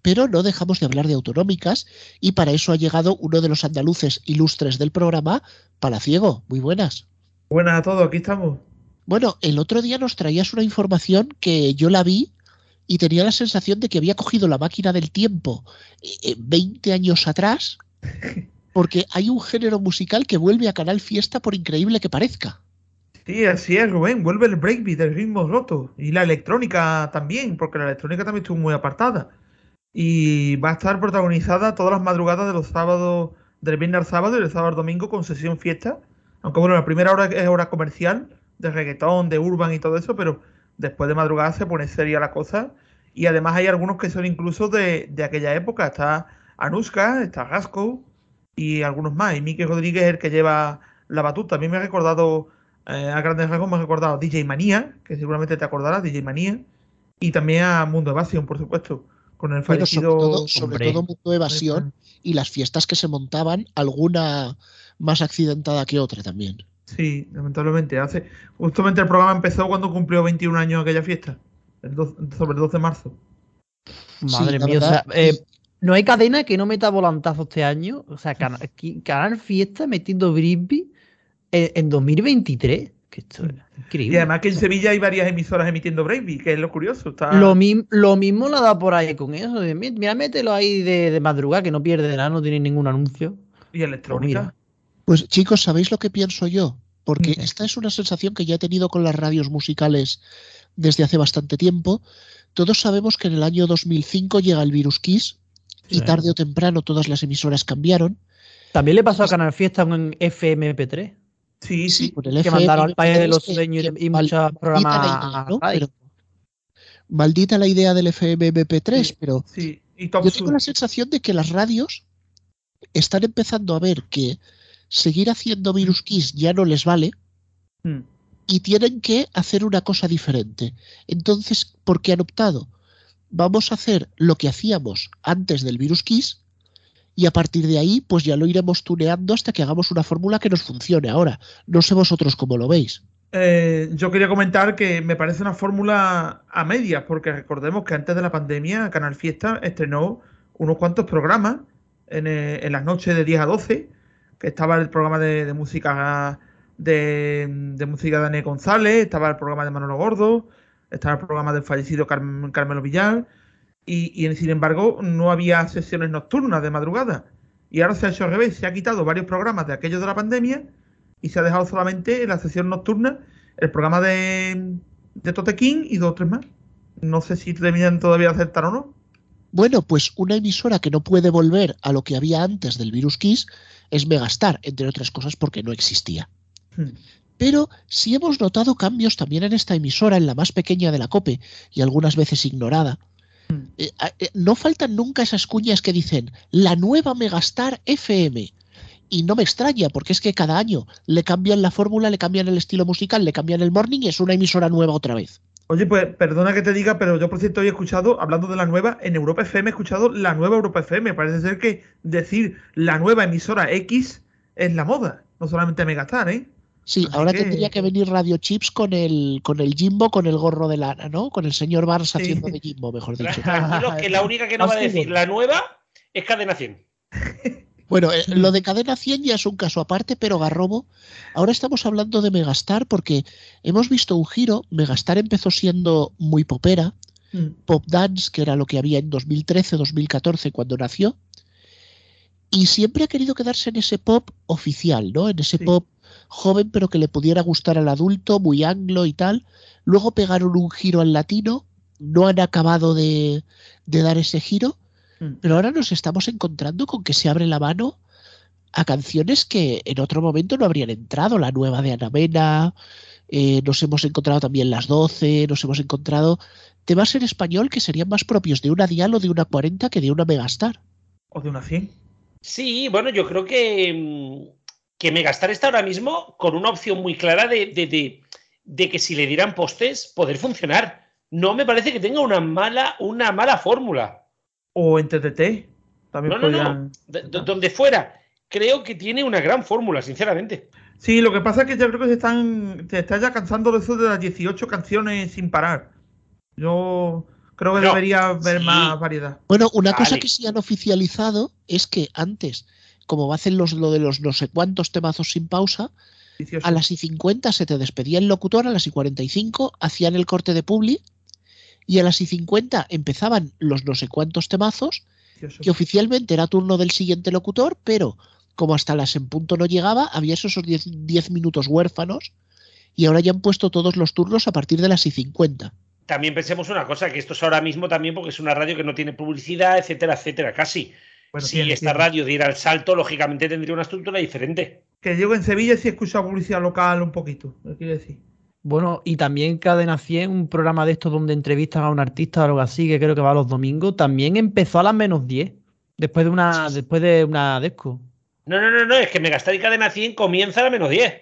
pero no dejamos de hablar de autonómicas y para eso ha llegado uno de los andaluces ilustres del programa, Palaciego. Muy buenas. Buenas a todos, aquí estamos. Bueno, el otro día nos traías una información que yo la vi y tenía la sensación de que había cogido la máquina del tiempo eh, eh, 20 años atrás, porque hay un género musical que vuelve a Canal Fiesta por increíble que parezca. Sí, así es, Rubén. Vuelve el breakbeat, el ritmo roto. Y la electrónica también, porque la electrónica también estuvo muy apartada. Y va a estar protagonizada todas las madrugadas de los sábados, del viernes al sábado y del sábado al domingo con sesión fiesta. Aunque bueno, la primera hora es hora comercial, de reggaetón, de urban y todo eso, pero después de madrugada se pone seria la cosa. Y además hay algunos que son incluso de, aquella época. Está Anuska, está Gasco y algunos más. Y Miki Rodríguez es el que lleva la batuta. A mí me ha recordado, eh, a grandes rasgos, me ha recordado DJ Manía, que seguramente te acordarás, DJ Manía. Y también a Mundo Evasion, por supuesto, con el Bueno, sobre fallecido... todo, sobre hombre. todo Mundo Evasión y las fiestas que se montaban, alguna más accidentada que otra también. Sí, lamentablemente. Hace, justamente el programa empezó cuando cumplió 21 años aquella fiesta, el 12 sobre el 12 de marzo. Madre mía, o sea, eh, no hay cadena que no meta volantazo este año. O sea, Canal Fiesta metiendo Brisby en, en 2023. Que esto es increíble. Y además que en Sevilla hay varias emisoras emitiendo Breakbeat, que es lo curioso. Está... Lo, mi- lo mismo la da por ahí con eso. de, "Mi- Mira, mételo ahí de, de madrugada que no pierde nada, no tiene ningún anuncio. Y electrónica. Pues chicos, ¿sabéis lo que pienso yo? Porque Mm. esta es una sensación que ya he tenido con las radios musicales desde hace bastante tiempo. Todos sabemos que en el año 2005 llega el virus Kiss y Sí. tarde o temprano todas las emisoras cambiaron. También le pasó a Canal Fiesta con FMP3, Sí, sí. con el que mandaron al País de los Sueños y- muchos maldita programas la idea, a ¿no? Pero- maldita la idea del FMMP3, Sí. pero sí. Y Top yo tengo Sur. la sensación de que las radios están empezando a ver que seguir haciendo virus Kiss ya no les vale Mm. y tienen que hacer una cosa diferente. Entonces, ¿por qué han optado? Vamos a hacer lo que hacíamos antes del virus Kiss y a partir de ahí, pues ya lo iremos tuneando hasta que hagamos una fórmula que nos funcione. Ahora, no sé vosotros cómo lo veis. Eh, yo quería comentar que me parece una fórmula a medias, porque recordemos que antes de la pandemia Canal Fiesta estrenó unos cuantos programas en, eh, las noches de 10 a 12, que estaba el programa de, música de, música de Daniel González, estaba el programa de Manolo Gordo, estaba el programa del fallecido Carm- Carmelo Villar, y, y sin embargo no había sesiones nocturnas de madrugada. Y ahora se ha hecho al revés, se ha quitado varios programas de aquellos de la pandemia y se ha dejado solamente en la sesión nocturna el programa de, de Tote King y dos o tres más. No sé si terminan todavía de aceptar o no. Bueno, pues una emisora que no puede volver a lo que había antes del virus Kiss es Megastar, entre otras cosas porque no existía. Hmm. Pero sí hemos notado cambios también en esta emisora, en la más pequeña de la COPE y algunas veces ignorada. Eh, eh, no faltan nunca esas cuñas que dicen la nueva Megastar FM. Y no me extraña, porque es que cada año le cambian la fórmula, le cambian el estilo musical, le cambian el morning y es una emisora nueva otra vez. Oye, pues perdona que te diga, pero yo por cierto he escuchado, hablando de la nueva, en Europa FM he escuchado la nueva Europa FM. Parece ser que decir la nueva emisora X es la moda, no solamente Megastar, ¿eh? Sí, ahora tendría que venir Radio Chips con el, con el Jimbo, con el gorro de lana, ¿no? Con el señor Barnes Sí. haciendo de Jimbo, mejor dicho. Que la única que no va a decir la nueva es Cadena 100. Bueno, eh, lo de Cadena 100 ya es un caso aparte, pero Garrobo, ahora estamos hablando de Megastar porque hemos visto un giro. Megastar empezó siendo muy popera, Mm. pop dance, que era lo que había en 2013, 2014 cuando nació, y siempre ha querido quedarse en ese pop oficial, ¿no? En ese Sí. pop joven, pero que le pudiera gustar al adulto, muy anglo y tal. Luego pegaron un giro al latino, no han acabado de, de dar ese giro, Mm. pero ahora nos estamos encontrando con que se abre la mano a canciones que en otro momento no habrían entrado. La nueva de Ana Mena, eh, nos hemos encontrado también las 12, nos hemos encontrado temas en español que serían más propios de una Dial o de una 40 que de una Megastar. O de una 100. Sí, bueno, yo creo que mm, que Megastar está ahora mismo con una opción muy clara de, de, de, que si le dieran postes, poder funcionar. No me parece que tenga una mala, una mala fórmula. O en TTT. También no, no, no. donde fuera. Creo que tiene una gran fórmula, sinceramente. Sí, lo que pasa es que yo creo que se están, se está ya cansando de eso de las 18 canciones sin parar. Yo creo que debería haber más variedad. Bueno, una cosa que sí han oficializado es que antes, como hacen los, lo de los no sé cuántos temazos sin pausa, a las y 50 se te despedía el locutor, a las y 45 hacían el corte de publi y a las y 50 empezaban los no sé cuántos temazos, que oficialmente era turno del siguiente locutor, pero como hasta las en punto no llegaba, había esos 10 minutos huérfanos y ahora ya han puesto todos los turnos a partir de las y 50. También pensemos una cosa, que esto es ahora mismo también porque es una radio que no tiene publicidad, etcétera, etcétera, casi. Si esta radio diera el salto, lógicamente tendría una estructura diferente. Que llego en Sevilla sí escucha publicidad local un poquito, quiero decir. Bueno, y también Cadena 100, un programa de estos donde entrevistan a un artista o algo así, que creo que va los domingos, también empezó a las menos 10, después de una, después de una disco. No, no, no, no, es que Megastar y Cadena 100 comienza a la menos 10.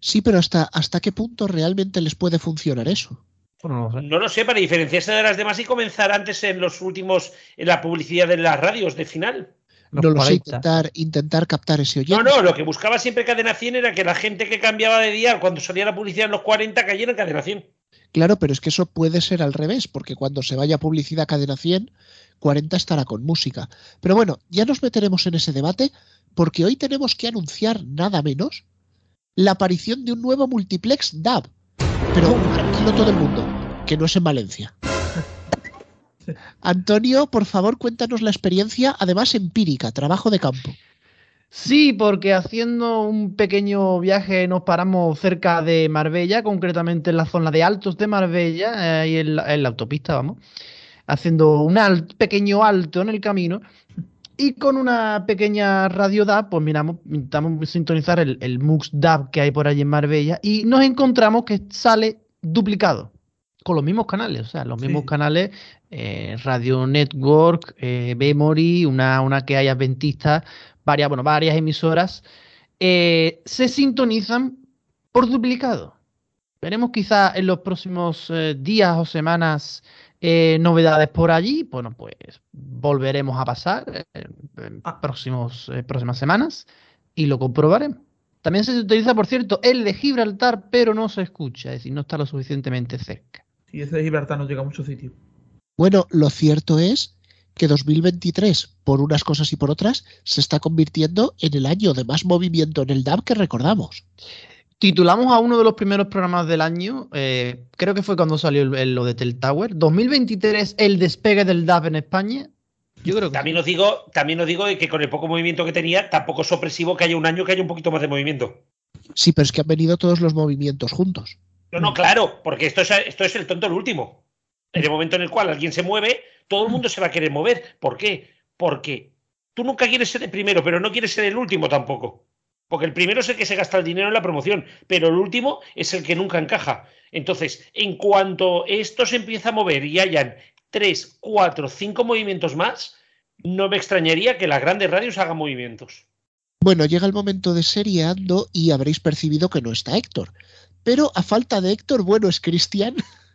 Sí, pero hasta, ¿hasta qué punto realmente les puede funcionar eso? No, lo sé. para diferenciarse de las demás y comenzar antes en los últimos, en la publicidad de las radios de final. no lo sé, intentar, intentar captar ese oyente. No, no, lo que buscaba siempre Cadena 100 era que la gente que cambiaba de día cuando salía la publicidad en los 40 cayera en Cadena 100. Claro, pero es que eso puede ser al revés, porque cuando se vaya publicidad Cadena 100, 40 estará con música. Pero bueno, ya nos meteremos en ese debate porque hoy tenemos que anunciar nada menos la aparición de un nuevo multiplex DAB. Pero tranquilo todo el mundo, que no es en Valencia. Antonio, por favor, cuéntanos la experiencia, además empírica, trabajo de campo. Sí, porque haciendo un pequeño viaje nos paramos cerca de Marbella, concretamente en la zona de Altos de Marbella, ahí en la autopista, vamos haciendo un pequeño alto en el camino y con una pequeña radio DAB, pues miramos, intentamos sintonizar el, el MUX DAB que hay por allí en Marbella y nos encontramos que sale duplicado con los mismos canales, o sea, los mismos canales, eh, Radio Network, eh, Memory, una, una que hay adventistas, varias, bueno, varias emisoras, eh, se sintonizan por duplicado. Veremos quizá en los próximos días o semanas eh, novedades por allí, bueno, pues volveremos a pasar en, ah. próximos, eh, próximas semanas y lo comprobaremos. También se utiliza, por cierto, el de Gibraltar, pero no se escucha, es decir, no está lo suficientemente cerca. Sí, ese de Gibraltar no llega a muchos sitios. Bueno, lo cierto es que 2023, por unas cosas y por otras, se está convirtiendo en el año de más movimiento en el DAB que recordamos. Titulamos a uno de los primeros programas del año, eh, creo que fue cuando salió lo de Tel Tower, 2023, el despegue del DAB en España. Yo creo que también os digo, también os digo que con el poco movimiento que tenía, tampoco es opresivo que haya un año que haya un poquito más de movimiento. Sí, pero es que han venido todos los movimientos juntos. No, no, claro, porque esto es, esto es el tonto el último. En el momento en el cual alguien se mueve, todo el mundo se va a querer mover. ¿Por qué? Porque tú nunca quieres ser el primero, pero no quieres ser el último tampoco. Porque el primero es el que se gasta el dinero en la promoción, pero el último es el que nunca encaja. Entonces, en cuanto esto se empieza a mover y hayan tres, cuatro, cinco movimientos más, no me extrañaría que las grandes radios hagan movimientos. Bueno, llega el momento de seriando y habréis percibido que no está Héctor. Pero a falta de Héctor, bueno, es Cristian.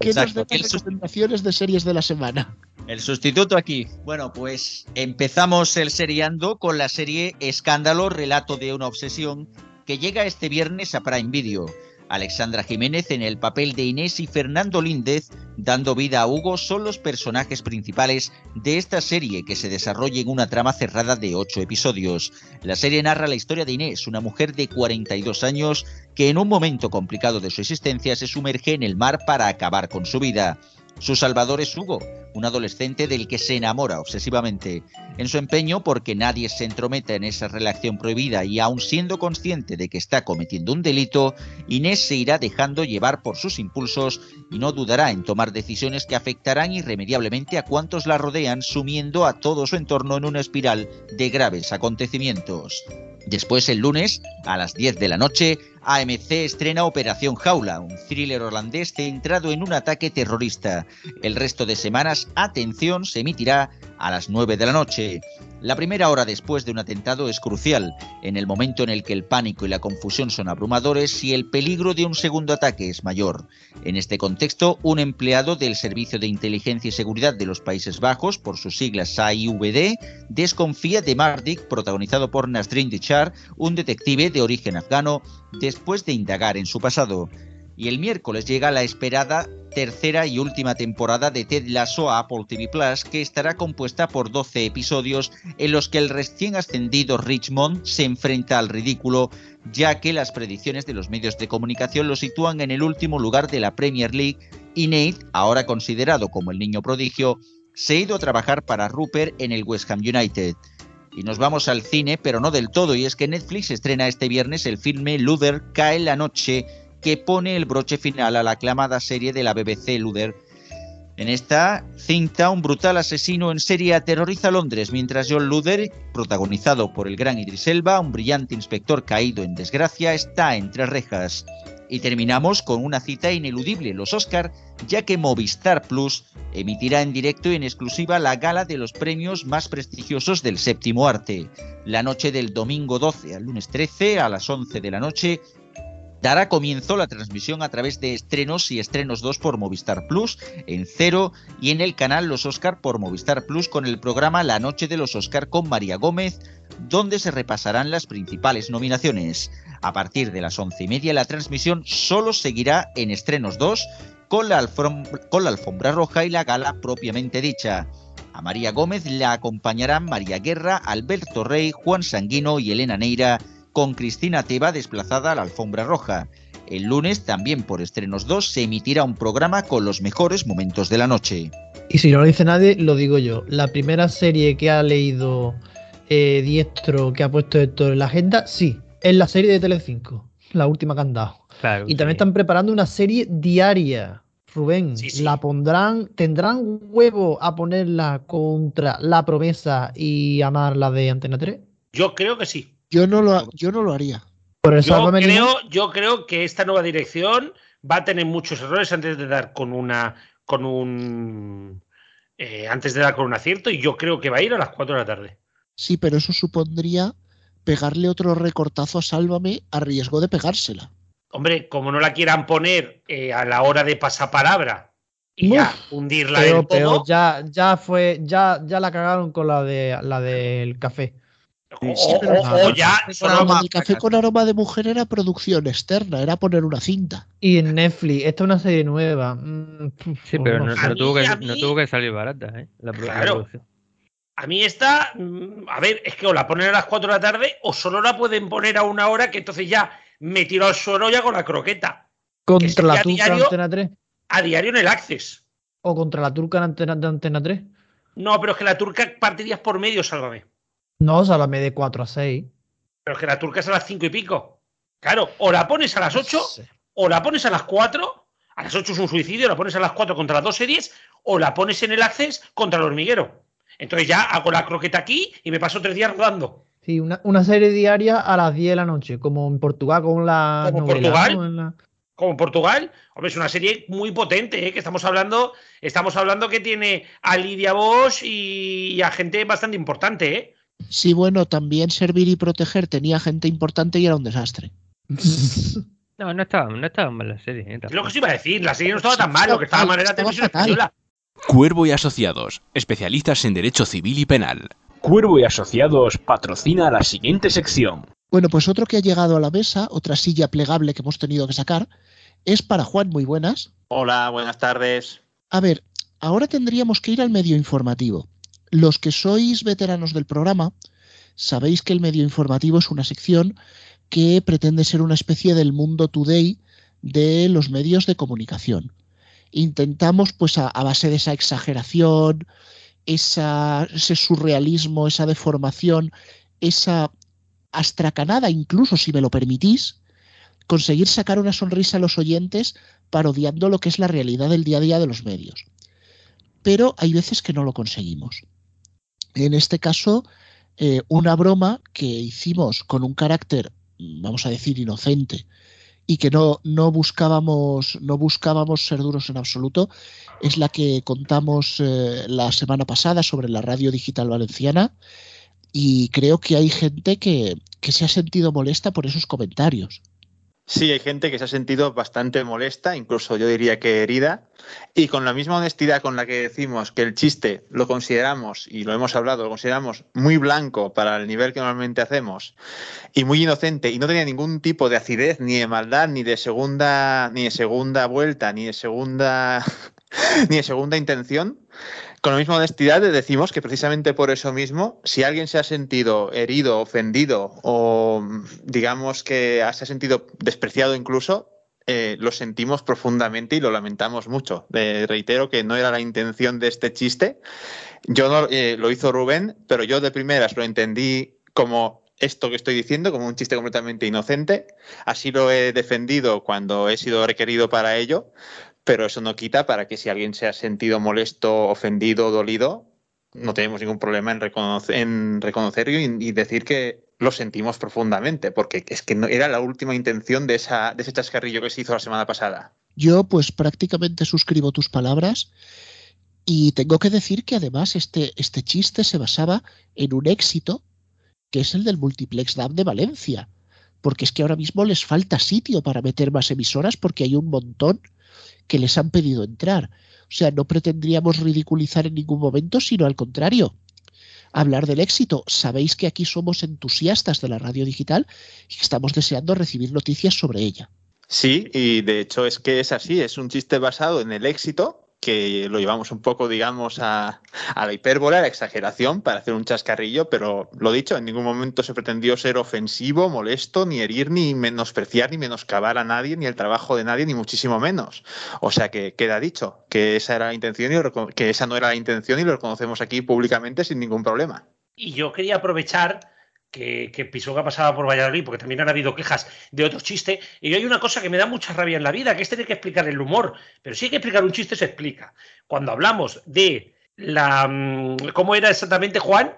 ¿Qué nos las recomendaciones de series de la semana? El sustituto aquí. Bueno, pues empezamos el seriando con la serie Escándalo, relato de una obsesión, que llega este viernes a Prime Video. Alexandra Jiménez en el papel de Inés y Fernando Líndez, dando vida a Hugo, son los personajes principales de esta serie que se desarrolla en una trama cerrada de ocho episodios. La serie narra la historia de Inés, una mujer de 42 años que en un momento complicado de su existencia se sumerge en el mar para acabar con su vida. Su salvador es Hugo, un adolescente del que se enamora obsesivamente. En su empeño porque nadie se entrometa en esa relación prohibida y aun siendo consciente de que está cometiendo un delito, Inés se irá dejando llevar por sus impulsos y no dudará en tomar decisiones que afectarán irremediablemente a cuantos la rodean, sumiendo a todo su entorno en una espiral de graves acontecimientos. Después, el lunes, a las 10 de la noche, AMC estrena Operación Jaula, un thriller holandés centrado en un ataque terrorista. El resto de semanas, atención, se emitirá a las 9 de la noche. La primera hora después de un atentado es crucial, en el momento en el que el pánico y la confusión son abrumadores y el peligro de un segundo ataque es mayor. En este contexto, un empleado del Servicio de Inteligencia y Seguridad de los Países Bajos, por sus siglas SAIVD, desconfía de Mardik, protagonizado por Nasrin Dichar, un detective de origen afgano, después de indagar en su pasado y el miércoles llega la esperada tercera y última temporada de Ted Lasso a Apple TV Plus, que estará compuesta por 12 episodios en los que el recién ascendido Richmond se enfrenta al ridículo, ya que las predicciones de los medios de comunicación lo sitúan en el último lugar de la Premier League y Nate, ahora considerado como el niño prodigio, se ha ido a trabajar para Rupert en el West Ham United. Y nos vamos al cine, pero no del todo, y es que Netflix estrena este viernes el filme Luther cae la noche, que pone el broche final a la aclamada serie de la BBC Luder. En esta cinta, un brutal asesino en serie aterroriza Londres, mientras John Luder, protagonizado por el gran Idris Elba, un brillante inspector caído en desgracia, está entre rejas. Y terminamos con una cita ineludible, los Oscar, ya que Movistar Plus emitirá en directo y en exclusiva la gala de los premios más prestigiosos del séptimo arte. La noche del domingo 12 al lunes 13 a las 11 de la noche dará comienzo la transmisión a través de estrenos y estrenos 2 por Movistar Plus en cero y en el canal Los Oscar por Movistar Plus con el programa La Noche de los Oscar con María Gómez, donde se repasarán las principales nominaciones. A partir de las once y media la transmisión solo seguirá en estrenos 2 con la, con la alfombra roja y la gala propiamente dicha. A María Gómez la acompañarán María Guerra, Alberto Rey, Juan Sanguino y Elena Neira con Cristina Teba desplazada a la alfombra roja. El lunes, también por Estrenos 2, se emitirá un programa con los mejores momentos de la noche. Y si no lo dice nadie, lo digo yo. La primera serie que ha leído eh, Diestro, que ha puesto esto en la agenda, sí, es la serie de Telecinco, la última que han dado. y también están preparando una serie diaria. Rubén, la pondrán, tendrán huevo a ponerla contra la promesa y amarla de Antena 3? Yo creo que sí. Yo no lo, yo no lo haría. yo, creo, yo creo que esta nueva dirección va a tener muchos errores antes de dar con una con un eh, antes de dar con un acierto y yo creo que va a ir a las 4 de la tarde. Sí, pero eso supondría pegarle otro recortazo a Sálvame a riesgo de pegársela. Hombre, como no la quieran poner eh, a la hora de pasapalabra y ya hundirla en todo. ya, ya fue, ya, ya la cagaron con la de la del café o, ya el café con aroma de mujer era producción externa, era poner una cinta. Y en Netflix, esta es una serie nueva. Mm, sí, pero no, tuvo que, salir barata, ¿eh? La, claro. A mí esta, mm, a ver, es que o la ponen a las 4 de la tarde o solo la pueden poner a una hora que entonces ya me tiro al suelo ya con la croqueta. ¿Contra la turca de Antena 3? A diario en el Access. ¿O contra la turca de Antena, Antena 3? No, pero es que la turca partirías por medio, sálvame. No, Sálvame de 4 a 6. Pero es que la turca es a las 5 y pico. Claro, o la pones a las 8, o la pones a las 4. A las 8 es un suicidio, la pones a las 4 contra las dos series, o la pones en el Access contra el hormiguero. Entonces ya hago la croqueta aquí y me paso tres días rodando. Sí, una, serie diaria a las 10 de la noche, como en Portugal con la. Como en Portugal. Como en Portugal. Hombre, es una serie muy potente, ¿eh? que estamos hablando, estamos hablando que tiene a Lidia Bosch y a gente bastante importante, ¿eh? Sí, bueno, también servir y proteger tenía gente importante y era un desastre. No, no estaba, no estaba mal la serie. ¿eh? lo que se iba a decir, la serie no estaba tan mal, lo que estaba mal era la televisión española. Cuervo y Asociados, especialistas en Derecho Civil y Penal. Cuervo y Asociados patrocina la siguiente sección. Bueno, pues otro que ha llegado a la mesa, otra silla plegable que hemos tenido que sacar, es para Juan. Muy buenas. Hola, buenas tardes. A ver, ahora tendríamos que ir al medio informativo. Los que sois veteranos del programa, sabéis que el medio informativo es una sección que pretende ser una especie del mundo today de los medios de comunicación. Intentamos, pues, a, base de esa exageración, ese surrealismo, esa deformación, esa astracanada, incluso si me lo permitís, conseguir sacar una sonrisa a los oyentes parodiando lo que es la realidad del día a día de los medios. Pero hay veces que no lo conseguimos. En este caso, eh, una broma que hicimos con un carácter, vamos a decir, inocente, y que no, no, buscábamos, no buscábamos ser duros en absoluto, es la que contamos eh, la semana pasada sobre la radio digital valenciana. y creo que hay gente que, que se ha sentido molesta por esos comentarios. Sí, hay gente que se ha sentido bastante molesta, incluso yo diría que herida, y con la misma honestidad con la que decimos que el chiste lo consideramos, y lo hemos hablado, lo consideramos muy blanco para el nivel que normalmente hacemos, y muy inocente, y no tenía ningún tipo de acidez, ni de maldad, ni de segunda, ni de segunda vuelta, ni de segunda, ni de segunda intención, con la misma honestidad decimos que precisamente por eso mismo, si alguien se ha sentido herido, ofendido o digamos que se ha sentido despreciado incluso, eh, lo sentimos profundamente y lo lamentamos mucho. Eh, reitero que no era la intención de este chiste. Yo no, eh, lo hizo Rubén, pero yo de primeras lo entendí como esto que estoy diciendo, como un chiste completamente inocente. Así lo he defendido cuando he sido requerido para ello pero eso no quita para que si alguien se ha sentido molesto, ofendido, dolido, no tenemos ningún problema en, reconocer, en reconocerlo y, decir que lo sentimos profundamente, porque es que no, era la última intención de, esa, ese chascarrillo que se hizo la semana pasada. Yo pues prácticamente suscribo tus palabras y tengo que decir que además este, este chiste se basaba en un éxito que es el del Multiplex DAM de Valencia, porque es que ahora mismo les falta sitio para meter más emisoras porque hay un montón que les han pedido entrar. O sea, no pretendríamos ridiculizar en ningún momento, sino al contrario. Hablar del éxito. Sabéis que aquí somos entusiastas de la radio digital y estamos deseando recibir noticias sobre ella. Sí, y de hecho es que es así, es un chiste basado en el éxito que lo llevamos un poco, digamos, a, la hipérbole, a la exageración, para hacer un chascarrillo, pero lo dicho, en ningún momento se pretendió ser ofensivo, molesto, ni herir, ni menospreciar, ni menoscabar a nadie, ni el trabajo de nadie, ni muchísimo menos. O sea que queda dicho que esa era la intención y que esa no era la intención y lo reconocemos aquí públicamente sin ningún problema. Y yo quería aprovechar que, que Pisuga pasaba por Valladolid, porque también han habido quejas de otro chiste. Y hay una cosa que me da mucha rabia en la vida, que es tener que explicar el humor. Pero si hay que explicar un chiste, se explica. Cuando hablamos de la. Mm, ¿Cómo era exactamente, Juan?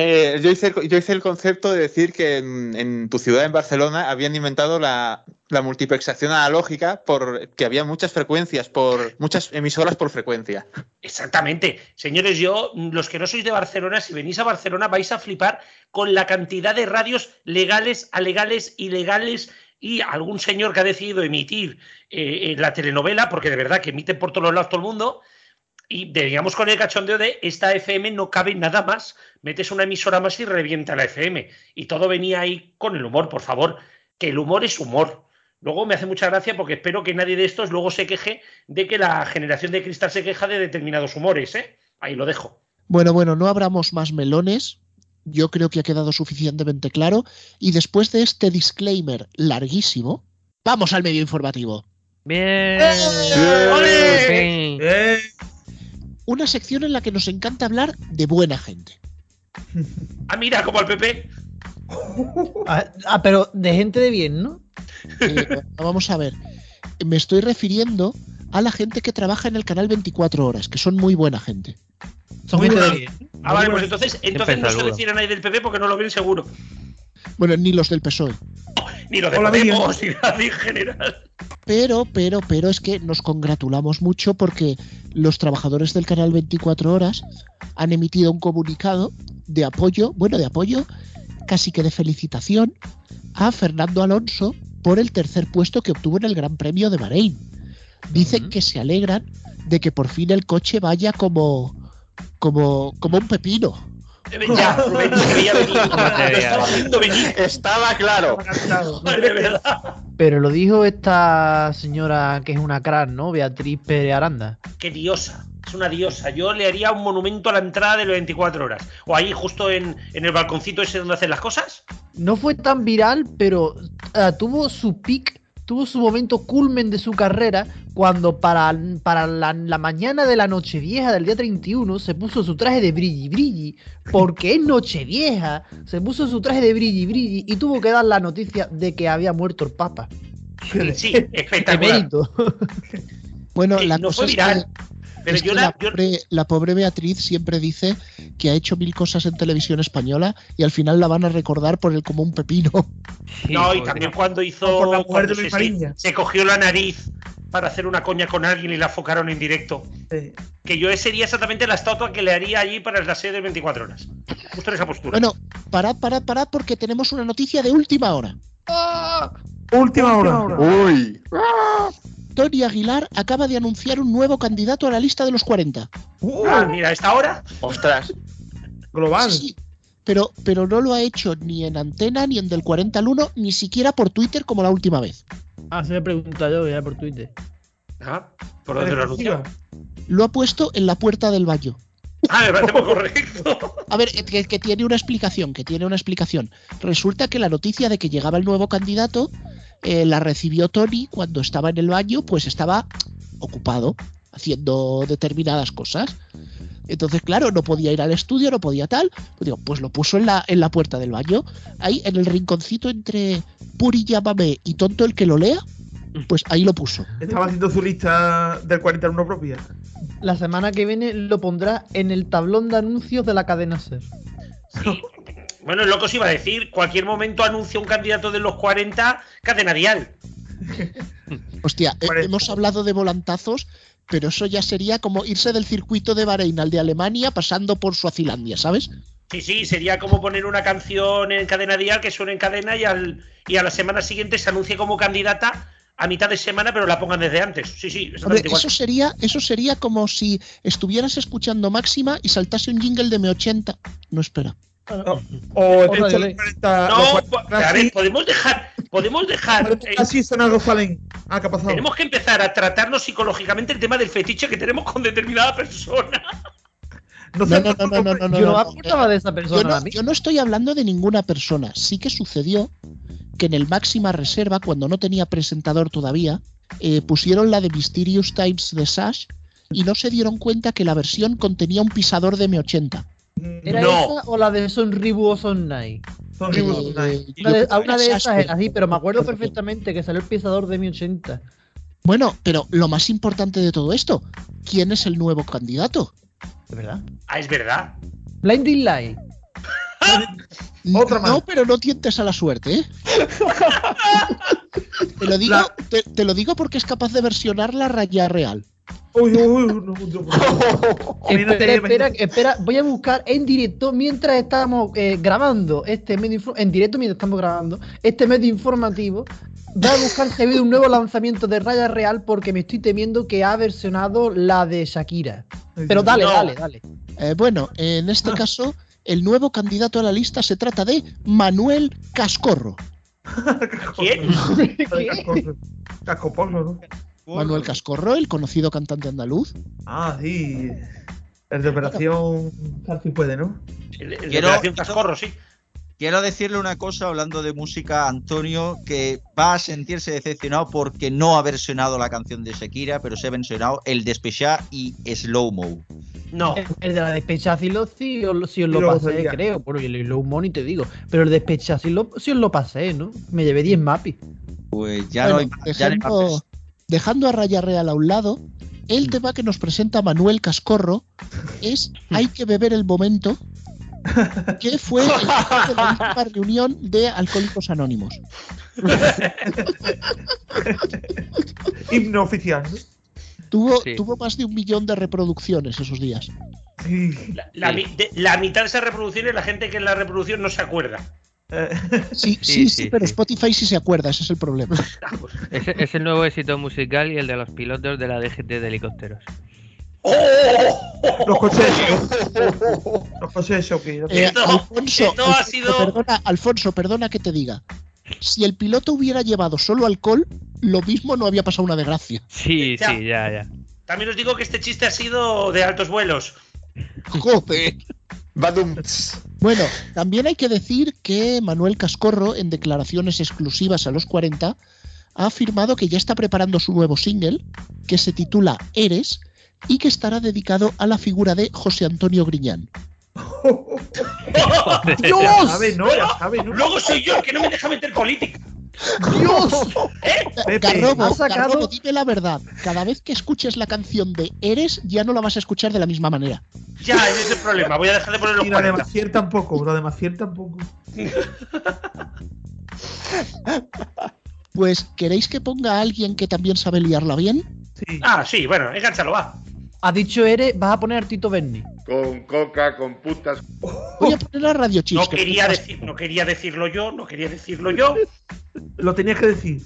Eh, yo, hice, el concepto de decir que en, tu ciudad, en Barcelona, habían inventado la, multiplexación analógica porque había muchas frecuencias, por muchas emisoras por frecuencia. Exactamente. Señores, yo, los que no sois de Barcelona, si venís a Barcelona vais a flipar con la cantidad de radios legales, alegales, ilegales y algún señor que ha decidido emitir eh, la telenovela, porque de verdad que emiten por todos lados todo el mundo, y digamos con el cachondeo de esta FM no cabe nada más, metes una emisora más y revienta la FM. Y todo venía ahí con el humor, por favor, que el humor es humor. Luego me hace mucha gracia porque espero que nadie de estos luego se queje de que la generación de cristal se queja de determinados humores, ¿eh? Ahí lo dejo. Bueno, bueno, no abramos más melones. Yo creo que ha quedado suficientemente claro. Y después de este disclaimer larguísimo, vamos al medio informativo. Bien. Bien una sección en la que nos encanta hablar de buena gente. Ah, mira, como al PP. Ah, ah, pero de gente de bien, ¿no? Eh, vamos a ver. Me estoy refiriendo a la gente que trabaja en el canal 24 horas, que son muy buena gente. Son gente de bien. Ah, vale, pues entonces, entonces no se refieren ahí del PP porque no lo ven seguro. Bueno, ni los del PSOE. Ni los de Podemos, ni nadie en general. Pero, pero, pero es que nos congratulamos mucho porque los trabajadores del canal 24 Horas han emitido un comunicado de apoyo, bueno, de apoyo, casi que de felicitación a Fernando Alonso por el tercer puesto que obtuvo en el Gran Premio de Bahrein. Dicen que se alegran de que por fin el coche vaya como como como un pepino. Ya, Estaba claro. Pero lo dijo esta señora que es una crack, ¿no? Beatriz Pérez Aranda. Qué diosa. Es una diosa. Yo le haría un monumento a la entrada de las 24 horas. O ahí, justo en, el balconcito ese donde hacen las cosas. No fue tan viral, pero uh, tuvo su pick tuvo su momento culmen de su carrera cuando para, para la, mañana de la Nochevieja del día 31 se puso su traje de brilli brilli, porque es Nochevieja, se puso su traje de brilli brilli y tuvo que dar la noticia de que había muerto el Papa. Sí, espectacular. bueno, la cosa es que la, pobre, Beatriz siempre dice que ha hecho mil cosas en televisión española y al final la van a recordar por el como un pepino. no, y también cuando hizo. se, cogió la nariz para hacer una coña con alguien y la enfocaron en directo. Que yo sería exactamente la estatua que le haría allí para la serie de 24 horas. justo en esa postura. Bueno, parad, parad, parad, porque tenemos una noticia de última hora. Última hora. Uy. Tony Aguilar acaba de anunciar un nuevo candidato a la lista de los 40. Ah, mira, a esta hora. Ostras. Global. Sí, pero, pero no lo ha hecho ni en Antena, ni en Del 40 al 1, ni siquiera por Twitter como la última vez. Ah, se me pregunta yo ya por Twitter. Ah, ¿Por dónde lo anunció? Lo ha puesto en la puerta del baño. Ah, me parece muy correcto. A ver, que, que tiene una explicación, que tiene una explicación. Resulta que la noticia de que llegaba el nuevo candidato eh, la recibió Tony cuando estaba en el baño, pues estaba ocupado haciendo determinadas cosas. Entonces, claro, no podía ir al estudio, no podía tal. Pues digo, pues lo puso en la, en la puerta del baño, ahí en el rinconcito entre Puri Llámame y Tonto el que lo lea, pues ahí lo puso. Estaba haciendo su lista del 41 propia. La semana que viene lo pondrá en el tablón de anuncios de la cadena SER. Sí. Bueno, es lo que os iba a decir. Cualquier momento anuncia un candidato de los 40 cadena dial. Hostia, eh, hemos hablado de volantazos, pero eso ya sería como irse del circuito de Bahrein al de Alemania pasando por Suazilandia, ¿sabes? Sí, sí, sería como poner una canción en cadena dial que suene en cadena y, al, y a la semana siguiente se anuncie como candidata a mitad de semana, pero la pongan desde antes. Sí, sí, Hombre, exactamente igual. eso sería, eso sería como si estuvieras escuchando Máxima y saltase un jingle de M80. No espera. O el de de 40. No, los po- 40 a ver, podemos dejar, podemos dejar. eh, sonado salen. Ah, ¿qué ha pasado? tenemos que empezar a tratarnos psicológicamente el tema del fetiche que tenemos con determinada persona. No, No, no, no, no, no, no, yo no de esa Yo persona. no, a mí. yo no estoy hablando de ninguna persona. Sí que sucedió que en el Máxima Reserva, cuando no tenía presentador todavía, eh, pusieron la de Mysterious Times de Sash y no se dieron cuenta que la versión contenía un pisador de M80. ¿Era No. esa o la de Son Ribu o Son Night? Son. Una de, yo a una de esas era así, pero me acuerdo perfectamente que salió el pisador de mi 80. Bueno, pero lo más importante de todo esto, ¿quién es el nuevo candidato? ¿De verdad? Ah, es verdad. Blinding Light. Otra más. No, pero no tientes a la suerte, ¿eh? te, lo digo, La- te, te lo digo porque es capaz de versionar la raya real. Uy, uy, uy, no, no, no. Espera, espera, espera, voy a buscar en directo mientras estamos eh, grabando este medio en directo mientras estamos grabando este medio informativo. Voy a buscar si ha habido un nuevo lanzamiento de Raya Real porque me estoy temiendo que ha versionado la de Shakira. Pero dale, No. dale, dale. Eh, bueno, en este caso, el nuevo candidato a la lista se trata de Manuel Cascorro. ¿Quién? ¿Qué? Cascoporro, ¿no? Manuel Cascorro, el conocido cantante andaluz. Ah, sí. El de operación. Tal si puede, ¿no? El, el de Quiero- Operación Cascorro, sí. Quiero decirle una cosa hablando de música Antonio, que va a sentirse decepcionado porque no ha versionado la canción de Shakira, pero se ha versionado el Despechá y Slow Mo. No. El de la despecha sí, lo, sí, os lo- sí os Y lo pasé, sería- creo. Bueno, y el Low Money te digo. Pero el despecha sí, lo, sí os lo pasé, ¿no? Me llevé 10 mapis. Pues ya Bueno, no hay ya no hay dejando, a Raya Real a un lado, el tema que nos presenta Manuel Cascorro es Hay que beber el momento, que fue el de la última reunión de Alcohólicos Anónimos. Himno oficial. Tuvo, Sí. tuvo más de un millón de reproducciones esos días. La, la de- la mitad de esas reproducciones, la gente que en la reproducción no se acuerda. Sí, sí, Sí, sí, sí, pero sí. Spotify sí se acuerda, ese es el problema. Ah, pues. Es, es el nuevo éxito musical y el de los pilotos de la DGT de helicópteros. ¡Oh! los coches de. Los coches de. Eh, Alfonso, esto ha Alfonso, sido- perdona, Alfonso, perdona que te diga. Si el piloto hubiera llevado solo alcohol, lo mismo no había pasado una desgracia. Sí, Ya. sí, ya, ya. También os digo que este chiste ha sido de altos vuelos. Joder. Badum. Bueno, también hay que decir que Manuel Cascorro, en declaraciones exclusivas a los 40, ha afirmado que ya está preparando su nuevo single, que se titula Eres, y que estará dedicado a la figura de José Antonio Griñán. Ya sabe, ¿no? Ya sabe, ¿no? Luego soy yo el que no me deja meter política. ¡Dios! Pepe, Garrobo, ha sacado- dime la verdad. Cada vez que escuches la canción de Eres, ya no la vas a escuchar de la misma manera. Ya, ese es el problema. Voy a dejar de poner los Y la de 40. Maciel tampoco, la de Maciel tampoco. Pues, ¿queréis que ponga a alguien que también sabe liarla bien? Sí. Ah, sí, bueno, engánchalo, va. Ha dicho Ere, vas a poner a Tito Berni. con coca, con putas. Voy a poner a Radio Chips. No que quería, es más- decir, no quería decirlo yo, no quería decirlo yo. Lo tenías que decir.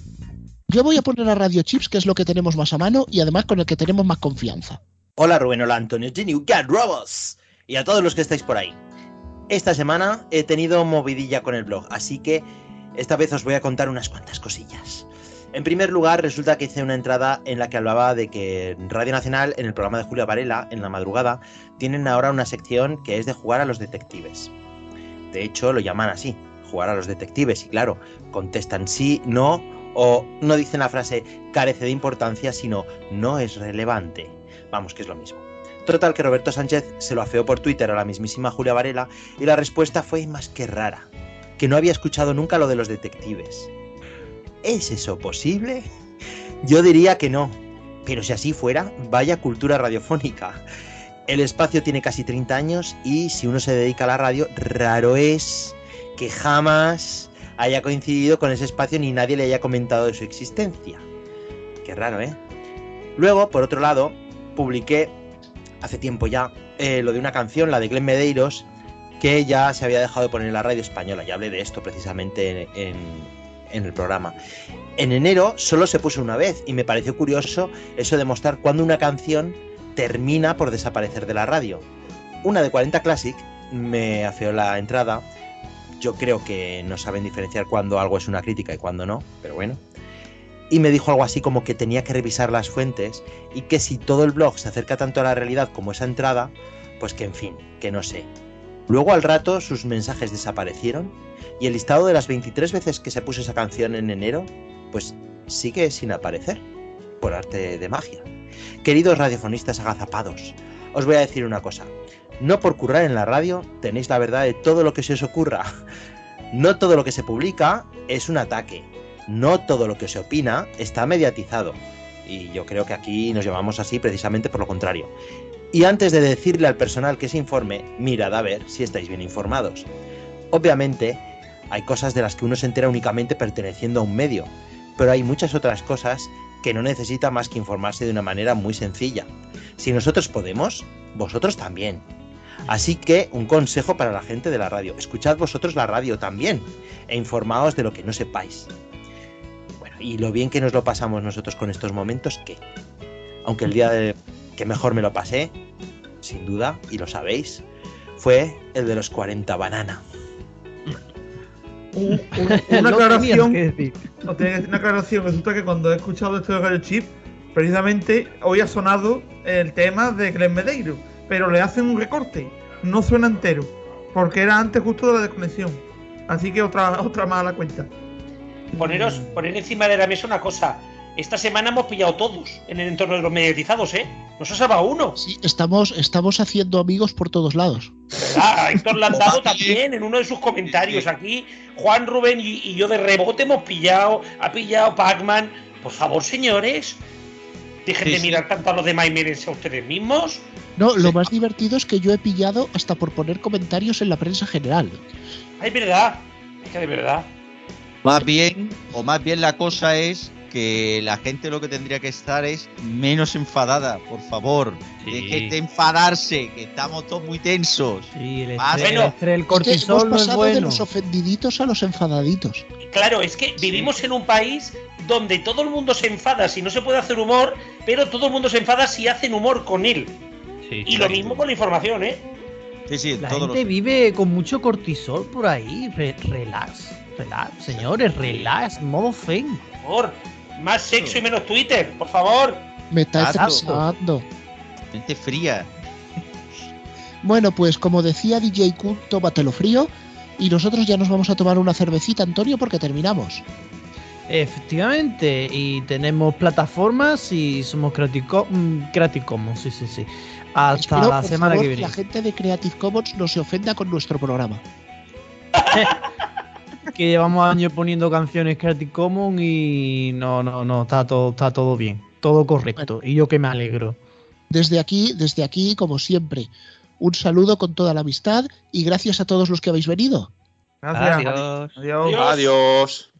Yo voy a poner a Radio Chips, que es lo que tenemos más a mano y además con el que tenemos más confianza. Hola Rubén, hola Antonio, Jenny, Cat Robots y a todos los que estáis por ahí. Esta semana he tenido movidilla con el blog, así que esta vez os voy a contar unas cuantas cosillas. En primer lugar, resulta que hice una entrada en la que hablaba de que Radio Nacional, en el programa de Julio Varela, en la madrugada, tienen ahora una sección que es de jugar a los detectives. De hecho, lo llaman así, jugar a los detectives, y claro, contestan sí, no, o no dicen la frase carece de importancia, sino no es relevante. Vamos, que es lo mismo. Total que Roberto Sánchez se lo afeó por Twitter a la mismísima Julia Varela y la respuesta fue más que rara, que no había escuchado nunca lo de los detectives. ¿Es eso posible? Yo diría que no, pero si así fuera, vaya cultura radiofónica. El espacio tiene casi 30 años y si uno se dedica a la radio, raro es que jamás haya coincidido con ese espacio ni nadie le haya comentado de su existencia. Qué raro, ¿eh? Luego, por otro lado, publiqué hace tiempo ya eh, lo de una canción, la de Glenn Medeiros, que ya se había dejado de poner en la radio española. Ya hablé de esto precisamente en, en, en el programa. En enero solo se puso una vez y me pareció curioso eso de mostrar cuando una canción termina por desaparecer de la radio. Una de 40 Classic me afeó la entrada. Yo creo que no saben diferenciar cuando algo es una crítica y cuando no, pero bueno y me dijo algo así como que tenía que revisar las fuentes y que si todo el blog se acerca tanto a la realidad como esa entrada, pues que en fin, que no sé. Luego al rato sus mensajes desaparecieron y el listado de las 23 veces que se puso esa canción en enero, pues sigue sin aparecer, por arte de magia. Queridos radiofonistas agazapados, os voy a decir una cosa. No por currar en la radio tenéis la verdad de todo lo que se os ocurra. No todo lo que se publica es un ataque no todo lo que se opina está mediatizado. Y yo creo que aquí nos llamamos así precisamente por lo contrario. Y antes de decirle al personal que se informe, mirad a ver si estáis bien informados. Obviamente, hay cosas de las que uno se entera únicamente perteneciendo a un medio, pero hay muchas otras cosas que no necesita más que informarse de una manera muy sencilla. Si nosotros podemos, vosotros también. Así que un consejo para la gente de la radio, escuchad vosotros la radio también e informaos de lo que no sepáis y lo bien que nos lo pasamos nosotros con estos momentos, que, aunque el día de que mejor me lo pasé, sin duda, y lo sabéis, fue el de los 40 banana. Un- una, una aclaración. No, tenía que decir una aclaración. Resulta que cuando he escuchado esto de Radio Chip, precisamente hoy ha sonado el tema de Glenn Medeiro, pero le hacen un recorte, no suena entero, porque era antes justo de la desconexión. Así que otra, otra mala cuenta. Poneros, poner encima de la mesa una cosa. Esta semana hemos pillado todos en el entorno de los mediatizados, ¿eh? Nos ha salvado uno. Sí, estamos, estamos haciendo amigos por todos lados. Ah, Héctor Landado también en uno de sus comentarios aquí. Juan Rubén y, y yo de rebote hemos pillado. Ha pillado Pac-Man. Por favor, señores. Dejen Sí, de sí. mirar tanto a los demás y mírense a ustedes mismos. No, lo más divertido es que yo he pillado hasta por poner comentarios en la prensa general. Ay, verdad. Es que de verdad. Más bien, o más bien la cosa es que la gente lo que tendría que estar es menos enfadada, por favor. Dejen de enfadarse, que estamos todos muy tensos. Sí, el Más estrés, bueno. el estrés, el Es que cortisol no es de los ofendiditos a los enfadaditos. Claro, es que vivimos en un país donde todo el mundo se enfada si no se puede hacer humor, pero todo el mundo se enfada si hacen humor con él. y lo mismo con la información, ¿eh? Sí, sí, La gente vive con mucho cortisol por ahí. Re- relax, relax, señores, relax, modo zen. Por favor, más sexo y menos Twitter, por favor. Me está estresando. Gente fría. Bueno, pues como decía DJ Kun, tómatelo frío. Y nosotros ya nos vamos a tomar una cervecita, Antonio, porque terminamos. Efectivamente, y tenemos plataformas y somos Creative, Co- mm, Creative Commons, sí, sí, sí. Hasta Espero, la por semana favor, que viene. La gente de Creative Commons no se ofenda con nuestro programa. Que llevamos años poniendo canciones Creative Commons y no, no, no, está todo, está todo bien, todo correcto. Y yo que me alegro. Desde aquí, desde aquí, como siempre, un saludo con toda la amistad y gracias a todos los que habéis venido. Gracias. Adiós. Adiós. Adiós.